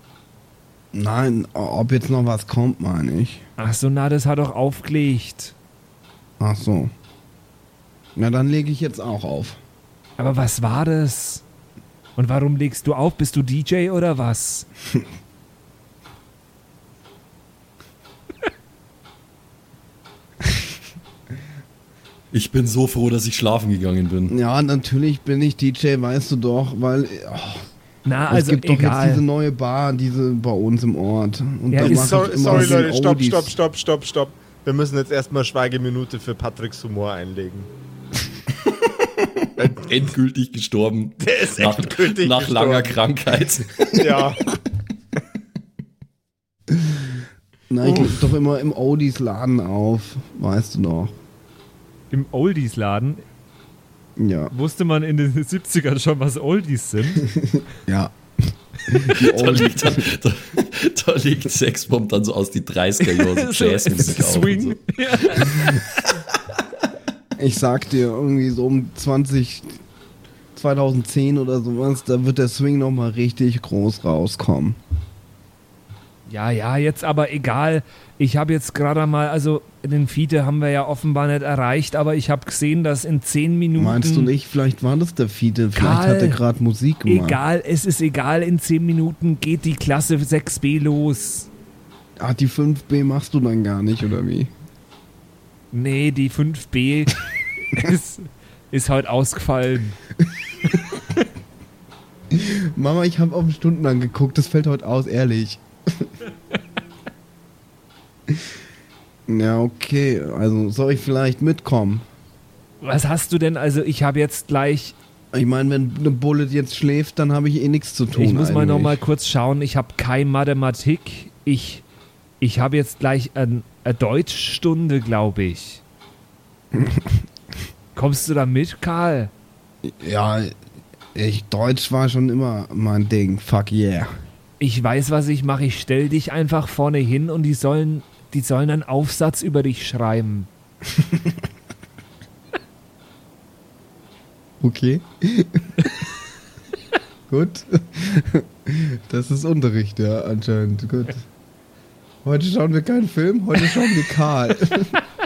Nein, ob jetzt noch was kommt, meine ich. Ach so, na, das hat doch aufgelegt. Ach so. Na, dann lege ich jetzt auch auf. Aber was war das? Und warum legst du auf? Bist du DJ oder was? Ich bin so froh, dass ich schlafen gegangen bin. Ja, natürlich bin ich DJ, weißt du doch, weil oh, Na, es also gibt doch jetzt egal. diese neue Bar, diese bei uns im Ort. Und Ja, da ich Sorry, so Leute, stopp, stopp, stopp, stopp, stopp. Wir müssen jetzt erstmal Schweigeminute für Patricks Humor einlegen. Endgültig gestorben. Der ist Nach, endgültig nach gestorben. langer Krankheit. Ja. Na, ich leg doch immer im Oldies-Laden auf, weißt du doch. Im Oldies-Laden Ja, wusste man in den 70ern schon, was Oldies sind. ja. Die Da Oldies. liegt, da, da liegt Sexbomb dann so aus die 30er Jahre so Jazzmusik auf. Swing. Ich sag dir, irgendwie so um 20, 2010 oder sowas, da wird der Swing nochmal richtig groß rauskommen. Ja, ja, jetzt aber egal. Ich habe jetzt gerade mal, also den Fiete haben wir ja offenbar nicht erreicht, aber ich habe gesehen, dass in 10 Minuten. Meinst du nicht, vielleicht war das der Fiete, vielleicht Karl, hat er gerade Musik gemacht. Egal, es ist egal, in 10 Minuten geht die Klasse 6b los. Ah, die 5B machst du dann gar nicht, oder wie? Nee, die 5b ist, ist heute ausgefallen. Mama, ich habe auf den Stundenplan geguckt, das fällt heute aus, ehrlich. ja, okay, also soll ich vielleicht mitkommen? Was hast du denn? Also, ich habe jetzt gleich. Ich meine, wenn eine Bullet jetzt schläft, dann habe ich eh nichts zu tun. ich muss mal eigentlich. noch mal kurz schauen. Ich habe keine Mathematik. Ich, ich habe jetzt gleich ein, eine Deutschstunde, glaube ich. Kommst du da mit, Karl? Ja, ich, Deutsch war schon immer mein Ding. Fuck yeah. Ich weiß, was ich mache. Ich stell dich einfach vorne hin und die sollen, die sollen einen Aufsatz über dich schreiben. Okay. Gut. Das ist Unterricht, ja, anscheinend. Gut. Heute schauen wir keinen Film, heute schauen wir Karl.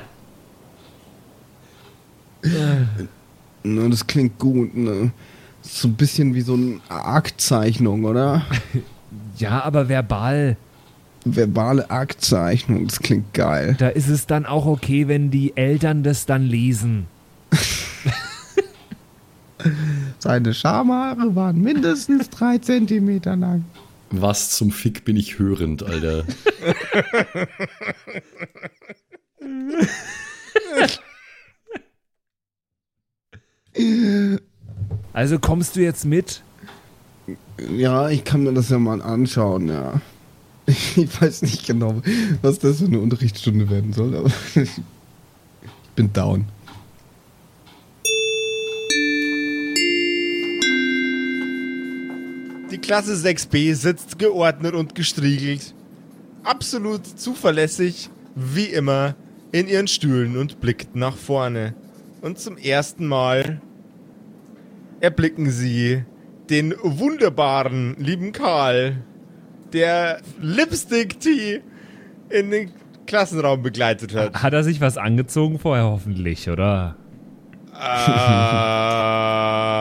Na, das klingt gut, ne? So ein bisschen wie so eine Aktzeichnung, oder? Ja, aber verbal. Verbale Aktzeichnung, das klingt geil. Da ist es dann auch okay, wenn die Eltern das dann lesen. Seine Schamhaare waren mindestens drei Zentimeter lang. Was zum Fick bin ich hörend, Alter. Also kommst du jetzt mit? Ja, ich kann mir das ja mal anschauen, ja. Ich weiß nicht genau, was das für eine Unterrichtsstunde werden soll, aber ich bin down. Die Klasse 6b sitzt geordnet und gestriegelt. Absolut zuverlässig, wie immer, in ihren Stühlen und blickt nach vorne. Und zum ersten Mal erblicken sie den wunderbaren, lieben Karl, der Lipstick-Tee in den Klassenraum begleitet hat. Hat er sich was angezogen vorher hoffentlich, oder?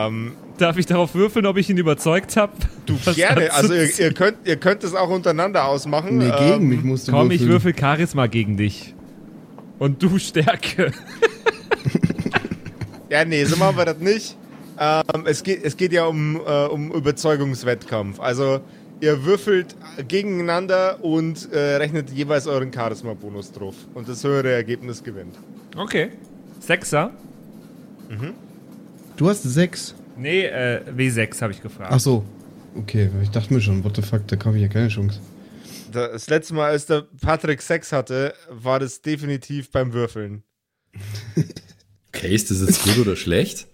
Ähm, Darf ich darauf würfeln, ob ich ihn überzeugt habe? du gerne. Also ihr, ihr, könnt, ihr könnt es auch untereinander ausmachen. Nee, Ähm, gegen mich musst du Komm, ich würfeln. würfel Charisma gegen dich. Und du Stärke. Ja, nee, so machen wir das nicht. Ähm, es, geht, es geht ja um, äh, um Überzeugungswettkampf. Also ihr würfelt gegeneinander und äh, rechnet jeweils euren Charisma-Bonus drauf. Und das höhere Ergebnis gewinnt. Okay. Sechser? Du hast sechs. Nee, äh, W6 habe ich gefragt. Ach so. Okay, ich dachte mir schon, what the fuck, da habe ich ja keine Chance. Das letzte Mal, als der Patrick Sex hatte, war das definitiv beim Würfeln. Okay, ist das jetzt gut oder schlecht?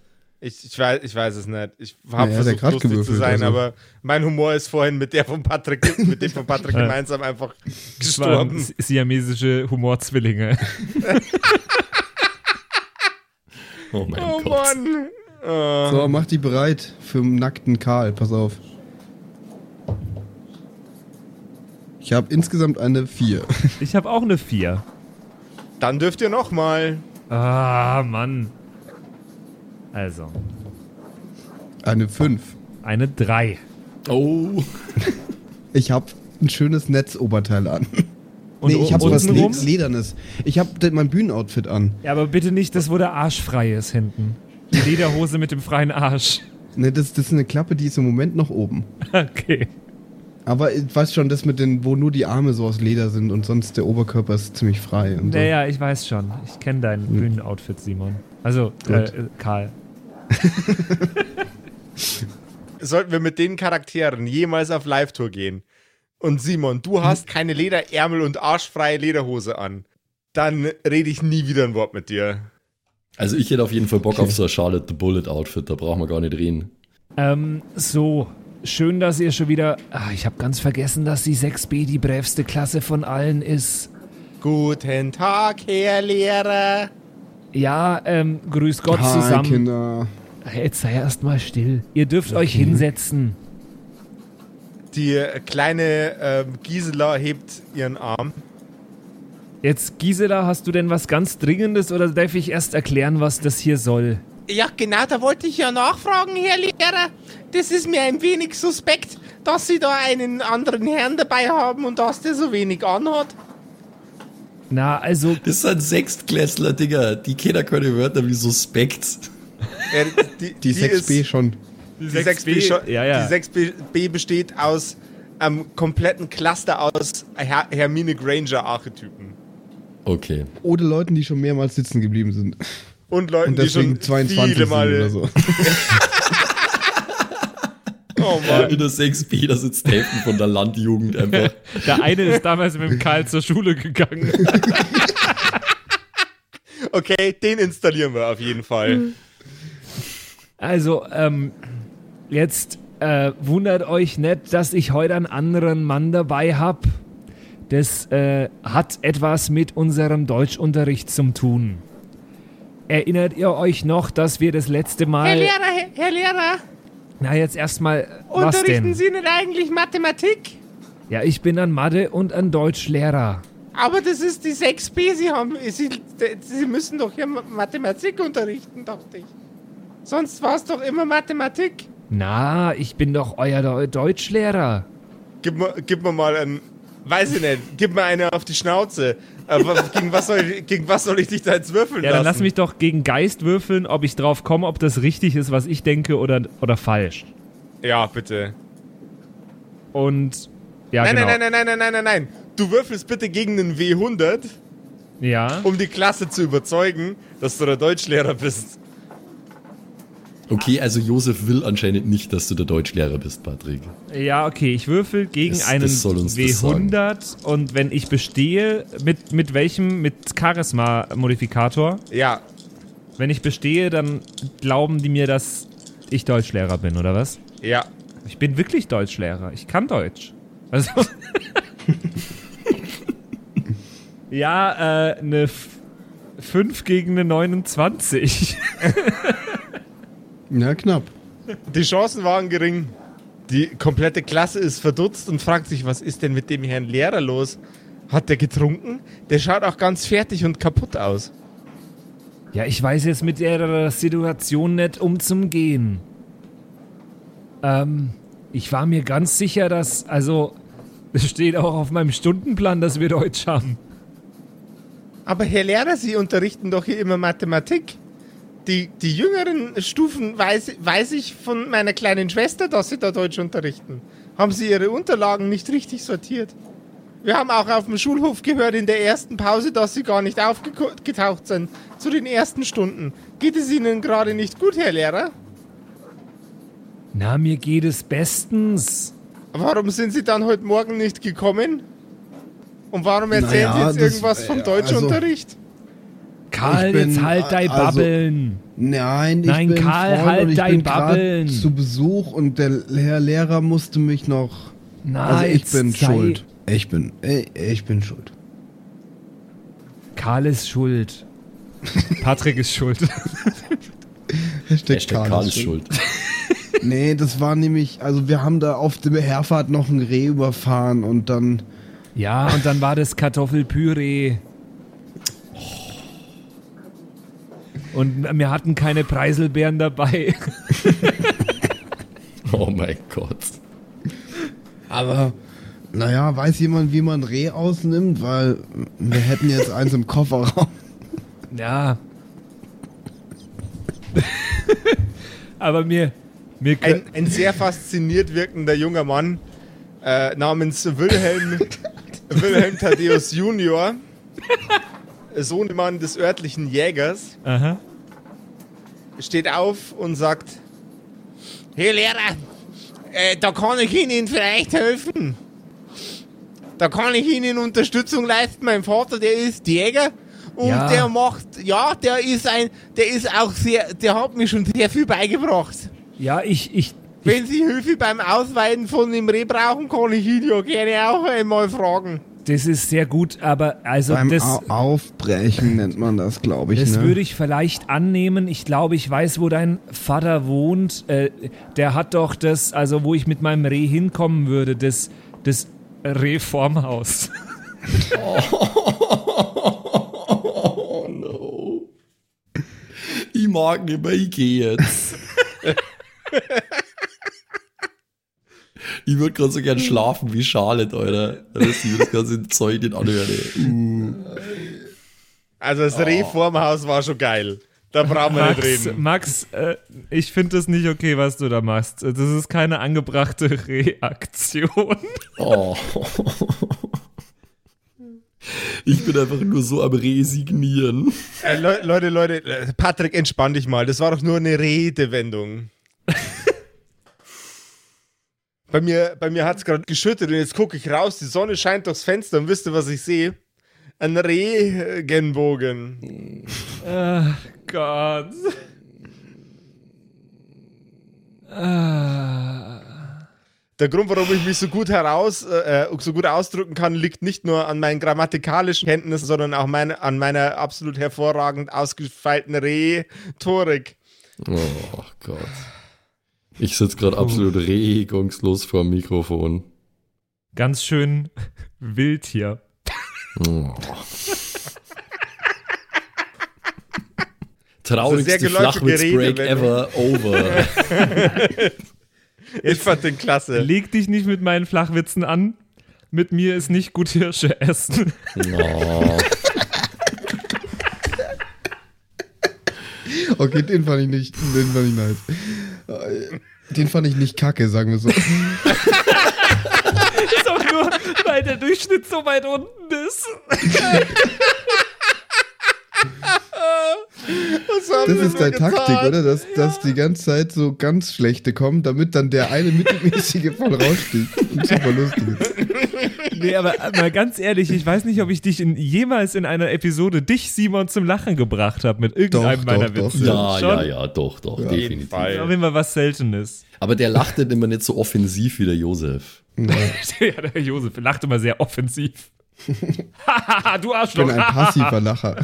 Ich, ich, weiß, ich weiß es nicht. Ich habe Naja, versucht, lustig zu gewürfelt, sein, also. aber mein Humor ist vorhin mit der von Patrick, mit dem von Patrick gemeinsam einfach Das waren gestorben. si- siamesische Humorzwillinge. Oh mein Oh Gott. Mann. Äh, So, mach die bereit für den nackten Karl. Pass auf. Ich habe insgesamt eine 4. Ich habe auch eine 4. Dann dürft ihr noch mal. Ah, Mann. Also, Eine 5. eine 3. Oh. Ich habe ein schönes Netzoberteil an. Und nee, ich habe was? Le Ledernes. Ich habe mein Bühnenoutfit an. Ja, aber bitte nicht das, wo der Arsch frei ist hinten. Die Lederhose mit dem freien Arsch. Ne, das, das ist eine Klappe, die ist im Moment noch oben. Okay. Aber ich weiß schon, das mit den, wo nur die Arme so aus Leder sind und sonst der Oberkörper ist ziemlich frei. Und so. Naja, ich weiß schon. Ich kenne dein Bühnenoutfit, Simon. Also, äh, Karl. Sollten wir mit den Charakteren jemals auf Live-Tour gehen und Simon, du hast keine Lederärmel und arschfreie Lederhose an, dann rede ich nie wieder ein Wort mit dir. Also ich hätte auf jeden Fall Bock auf so ein Charlotte the Bullet Outfit, da brauchen wir gar nicht reden. Ähm, so. Schön, dass ihr schon wieder. Ah, ich habe ganz vergessen, dass die 6b die brävste Klasse von allen ist. Guten Tag, Herr Lehrer. Ja, ähm, grüß Gott Hi, zusammen. Kinder. Jetzt sei erst mal still. Ihr dürft euch hinsetzen. Die kleine ähm, Gisela hebt ihren Arm. Jetzt, Gisela, hast du denn was ganz Dringendes oder darf ich erst erklären, was das hier soll? Ja, genau, da wollte ich ja nachfragen, Herr Lehrer. Das ist mir ein wenig suspekt, dass Sie da einen anderen Herrn dabei haben und dass der so wenig anhat. Na, also, Das sind Sechstklässler, Digga. Die kennen keine Wörter wie suspekt. Äh, die, Die, 6B ist- schon. Die 6B, schon- ja, ja. Die 6B besteht aus einem kompletten Cluster aus Her Hermine Granger Archetypen. Okay. Oder Leuten, die schon mehrmals sitzen geblieben sind. Und Leuten, Und die schon 22 viele sind Male. oder so. Oh Mann. In der 6b, da sitzt Hälften von der Landjugend einfach. der eine ist damals mit dem Karl zur Schule gegangen. Okay, den installieren wir auf jeden Fall. Also, ähm, jetzt äh, wundert euch nicht, dass ich heute einen anderen Mann dabei hab. Das äh, hat etwas mit unserem Deutschunterricht zu tun. Erinnert ihr euch noch, dass wir das letzte Herr Mal. Lehrer, Herr, Herr Lehrer, Na, jetzt erstmal. Was unterrichten denn? Sie nicht eigentlich Mathematik? Ja, ich bin ein Mathe- und ein Deutschlehrer. Aber das ist die 6b, Sie haben, Sie, Sie müssen doch hier Mathematik unterrichten, dachte ich. Sonst war es doch immer Mathematik. Na, ich bin doch euer Deu- Deutschlehrer. Gib mir, gib mir mal ein. Weiß ich nicht. Gib mir eine auf die Schnauze. Aber gegen was, soll ich, gegen was soll ich dich da jetzt würfeln Ja, lassen? dann lass mich doch gegen Geist würfeln, ob ich drauf komme, ob das richtig ist, was ich denke oder, oder falsch. Ja, bitte. Und. Ja, nein, genau. nein, nein, nein, nein, nein, nein, nein. Du würfelst bitte gegen einen W100, Ja. um die Klasse zu überzeugen, dass du der Deutschlehrer bist. Okay, also Josef will anscheinend nicht, dass du der Deutschlehrer bist, Patrick. Ja, okay, ich würfel gegen Das- einen das soll uns das W100 und wenn ich bestehe, mit, mit welchem? Mit Charisma-Modifikator. Ja, Wenn ich bestehe, dann glauben die mir, dass ich Deutschlehrer bin, oder was? ja. Ich bin wirklich Deutschlehrer. Ich kann Deutsch. Also. ja, äh, eine 5 gegen eine 29. Ja, knapp. Die Chancen waren gering. Die komplette Klasse ist verdutzt und fragt sich, was ist denn mit dem Herrn Lehrer los? Hat der getrunken? Der schaut auch ganz fertig und kaputt aus. ja, ich weiß jetzt mit der Situation nicht umzugehen. Ähm, ich war mir ganz sicher, dass, also, es steht auch auf meinem Stundenplan, dass wir Deutsch haben. Aber Herr Lehrer, Sie unterrichten doch hier immer Mathematik. Die, die jüngeren Stufen weiß, weiß ich von meiner kleinen Schwester, dass Sie da Deutsch unterrichten. Haben Sie Ihre Unterlagen nicht richtig sortiert? Wir haben auch auf dem Schulhof gehört in der ersten Pause, dass Sie gar nicht aufgetaucht sind zu den ersten Stunden. Geht es Ihnen gerade nicht gut, Herr Lehrer? Na, mir geht es bestens. Warum sind Sie dann heute Morgen nicht gekommen? Und warum erzählen Naja, Sie jetzt das- irgendwas vom äh, Deutschunterricht? Karl, Ich bin, jetzt halt dein also- Babbeln. Nein, ich Nein, bin Karl, Freund halt und ich dein bin Babbeln. zu Besuch und der Herr Lehrer musste mich noch. Na, also ich bin schuld. Ich bin, ich, ich bin schuld. Karl ist schuld. Patrick ist schuld. Hashtag, Hashtag Karl ist schuld. Nee, das war nämlich, also wir haben da auf der Herfahrt noch ein Reh überfahren und dann, Ja, und dann war das Kartoffelpüree. Und wir hatten keine Preiselbeeren dabei. Oh mein Gott. aber naja, weiß jemand, wie man Reh ausnimmt, weil wir hätten jetzt eins im Kofferraum. Ja. Aber mir, mir Ein, ein sehr fasziniert wirkender junger Mann äh, namens Wilhelm, Wilhelm Thaddeus Junior, Sohnemann des örtlichen Jägers, Aha. steht auf und sagt, Herr Lehrer, äh, da kann ich Ihnen vielleicht helfen. Da kann ich Ihnen Unterstützung leisten. Mein Vater, der ist Jäger und Ja. der macht, ja, der ist ein, der ist auch sehr, der hat mir schon sehr viel beigebracht. Ja, ich, ich, Wenn Sie Hilfe beim Ausweiden von dem Reh brauchen, kann ich ihn ja gerne auch einmal fragen. Das ist sehr gut, aber also Beim das, Au Aufbrechen nennt man das, glaube ich. das ne? würde ich vielleicht annehmen. Ich glaube, ich weiß, wo dein Vater wohnt. Äh, der hat doch das, also wo ich mit meinem Reh hinkommen würde, das, das Rehformhaus. Oh no. Ich mag nicht mehr, ich gehe jetzt. ich würde gerade so gern schlafen wie Charlotte, Alter. Dass ich mir das ganze Zeug nicht anhöre. Uh. also das Reh vorm Haus war schon geil. Da brauchen wir nicht Max, reden. Max äh, ich finde das nicht okay, was du da machst. Das ist keine angebrachte Reaktion. Oh. Ich bin einfach nur so am Resignieren. Äh, Le Leute, Leute, äh, Patrick, entspann dich mal. Das war doch nur eine Redewendung. Bei mir, bei mir hat es gerade geschüttet und jetzt gucke ich raus, die Sonne scheint durchs Fenster und wisst ihr, was ich sehe? Ein Regenbogen. Ach Gott. Ah. Der Grund, warum ich mich so gut heraus, äh, so gut ausdrücken kann, liegt nicht nur an meinen grammatikalischen Kenntnissen, sondern auch meine, an meiner absolut hervorragend ausgefeilten Rhetorik. Oh Gott. Ich sitze gerade absolut regungslos vor dem Mikrofon. Ganz schön wild hier. Oh. Traurigste sehr geläufige Flachwitz-Break ever over. Ich fand den klasse. Leg dich nicht mit meinen Flachwitzen an. Mit mir ist nicht gut Hirsche essen. Oh. Okay, den fand ich nicht, den fand ich nice. Den fand ich nicht kacke, sagen wir so. ist auch nur, weil der Durchschnitt so weit unten ist. Das ist deine Taktik, oder? Dass, dass die ganze Zeit so ganz schlechte kommen, damit dann der eine mittelmäßige voll raussticht und super lustig ist. Nee, aber mal ganz ehrlich, ich weiß nicht, ob ich dich in, jemals in einer Episode, dich, Simon, zum Lachen gebracht habe mit irgendeinem Doch, meiner doch, doch. Witze. Ja, Schon? ja, ja, doch, doch, jeden definitiv. Fall. Auf jeden Fall was Seltenes. Aber der lacht dann immer nicht so offensiv wie der Josef. ja, der Josef lacht immer sehr offensiv. Hahaha, du Ich Arschloch. bin ein passiver Lacher.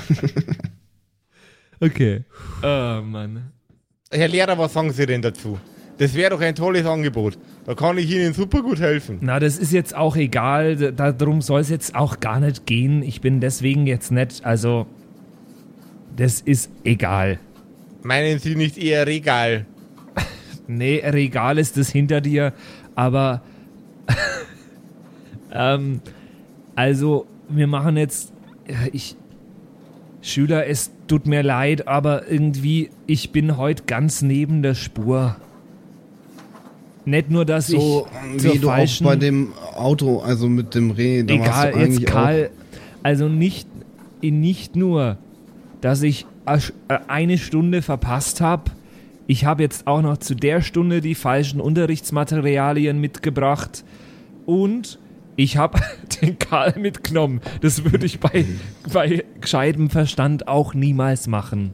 Okay. Oh, Mann. Herr Lehrer, was sagen Sie denn dazu? Das wäre doch ein tolles Angebot. Da kann ich Ihnen super gut helfen. Na, das ist jetzt auch egal. Da- Darum soll es jetzt auch gar nicht gehen. Ich bin deswegen jetzt nicht, also. Das ist egal. Meinen Sie nicht eher Regal? Nee, Regal ist es hinter dir, aber ähm, also wir machen jetzt, ich, Schüler, es tut mir leid, aber irgendwie, ich bin heute ganz neben der Spur. Nicht nur, dass So ich wie zur du auch bei dem Auto, also mit dem Reh, da egal jetzt Karl, also nicht nicht nur, dass ich äh, eine Stunde verpasst habe. Ich habe jetzt auch noch zu der Stunde die falschen Unterrichtsmaterialien mitgebracht und ich habe den Karl mitgenommen. Das würde ich bei, bei gescheitem Verstand auch niemals machen.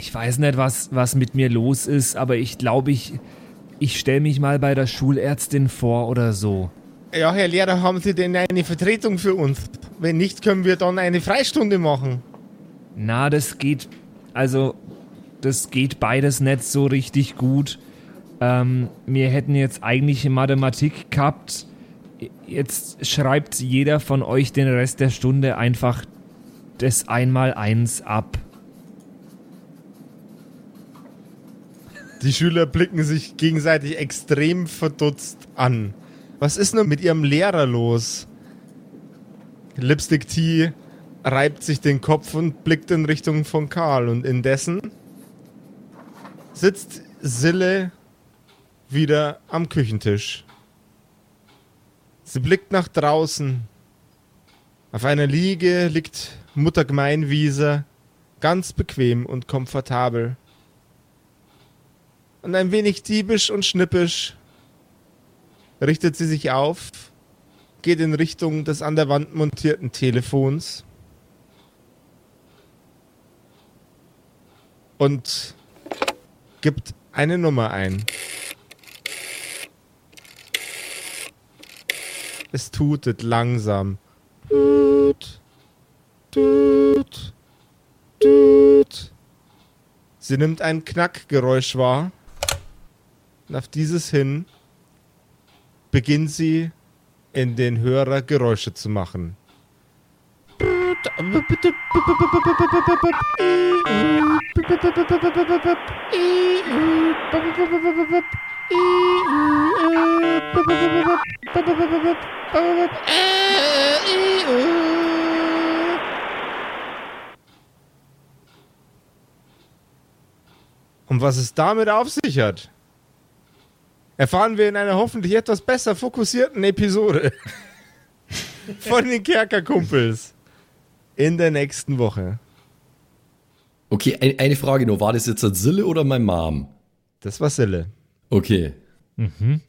Ich weiß nicht, was, was mit mir los ist, aber ich glaube, ich, ich stelle mich mal bei der Schulärztin vor oder so. Ja, Herr Lehrer, haben Sie denn eine Vertretung für uns? Wenn nicht, können wir dann eine Freistunde machen. Na, das geht, also, das geht beides nicht so richtig gut. Ähm, wir hätten jetzt eigentlich Mathematik gehabt. Jetzt schreibt jeder von euch den Rest der Stunde einfach das Einmaleins ab. Die Schüler blicken sich gegenseitig extrem verdutzt an. Was ist nur mit ihrem Lehrer los? Lipstick T reibt sich den Kopf und blickt in Richtung von Karl und indessen sitzt Sille wieder am Küchentisch. Sie blickt nach draußen. Auf einer Liege liegt Mutter Gemeinwiese, ganz bequem und komfortabel. Und ein wenig diebisch und schnippisch richtet sie sich auf, geht in Richtung des an der Wand montierten Telefons und gibt eine Nummer ein. Es tutet langsam. Tut, tut, tut. Sie nimmt ein Knackgeräusch wahr. Und auf dieses hin beginnt sie in den Hörer Geräusche zu machen. Und was es damit auf sich hat, erfahren wir in einer hoffentlich etwas besser fokussierten Episode von den Kerkerkumpels in der nächsten Woche. Okay, ein, eine Frage nur. War das jetzt Sille oder mein Mom? Das war Sille. Okay.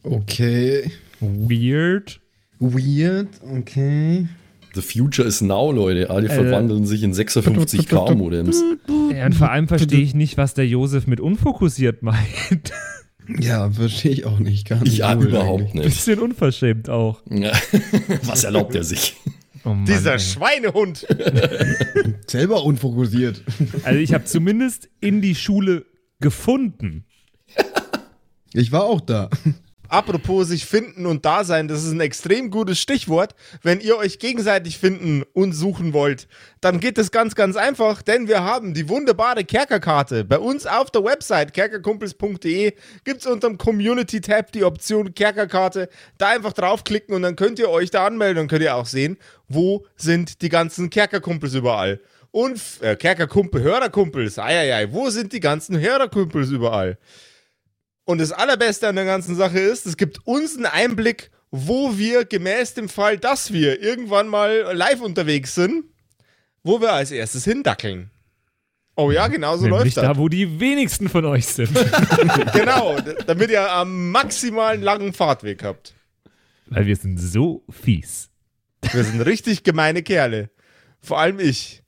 Okay. Weird. Weird, okay. The future is now, Leute. Alle verwandeln sich in 56K-Modems. Ja, und vor allem verstehe ich nicht, was der Josef mit unfokussiert meint. Ja, verstehe ich auch nicht. Gar nicht Ich ja, wohl überhaupt eigentlich. nicht. Bisschen unverschämt auch. Ja. Was erlaubt er sich? Oh Mann, Dieser ey. Schweinehund. Selber unfokussiert. Also ich habe zumindest in die Schule gefunden. Ich war auch da. Apropos sich finden und da sein, das ist ein extrem gutes Stichwort. Wenn ihr euch gegenseitig finden und suchen wollt, dann geht es ganz, ganz einfach, denn wir haben die wunderbare Kerkerkarte. Bei uns auf der Website kerkerkumpels.de gibt es unter dem Community-Tab die Option Kerkerkarte. Da einfach draufklicken und dann könnt ihr euch da anmelden und könnt ihr auch sehen, wo sind die ganzen Kerkerkumpels überall. Und äh, Kerkerkumpel, Hörerkumpels, eieiei, wo sind die ganzen Hörerkumpels überall? Und das Allerbeste an der ganzen Sache ist, es gibt uns einen Einblick, wo wir gemäß dem Fall, dass wir irgendwann mal live unterwegs sind, wo wir als erstes hindackeln. Oh ja, genau so Nämlich läuft das. da, wo die wenigsten von euch sind. genau, damit ihr am maximalen langen Fahrtweg habt. Weil wir sind so fies. Wir sind richtig gemeine Kerle. Vor allem ich.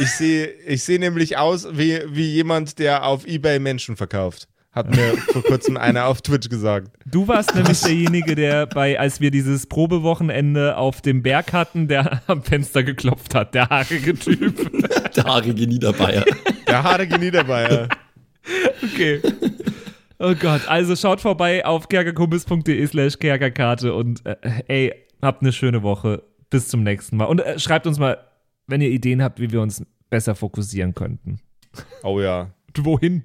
Ich sehe ich seh nämlich aus wie, wie jemand, der auf Ebay Menschen verkauft. Hat mir vor kurzem einer auf Twitch gesagt. Du warst nämlich derjenige, der bei, als wir dieses Probewochenende auf dem Berg hatten, der am Fenster geklopft hat, der haarige Typ. Der haarige Niederbayer. Der haarige Niederbayer. Okay. Oh Gott, also schaut vorbei auf kerkerkumpels.de slash kerkerkarte und äh, ey, habt eine schöne Woche. Bis zum nächsten Mal. Und äh, schreibt uns mal, wenn ihr Ideen habt, wie wir uns besser fokussieren könnten. Oh ja. Wohin?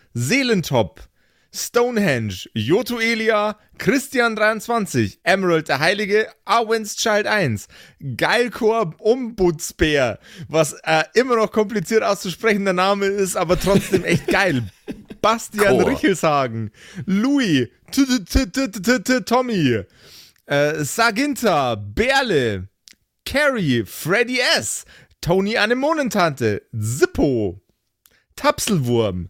Seelentop, Stonehenge, Joto Elia, Christian23, Emerald der Heilige, Arwen's Child 1, Geilkor Ombudsbär, was äh, immer noch kompliziert auszusprechender Name ist, aber trotzdem echt geil. Bastian Chor. Richelshagen, Louis, Tommy, äh, Saginta, Berle, Carrie, Freddy S., Tony Anemonentante, Zippo, Tapselwurm,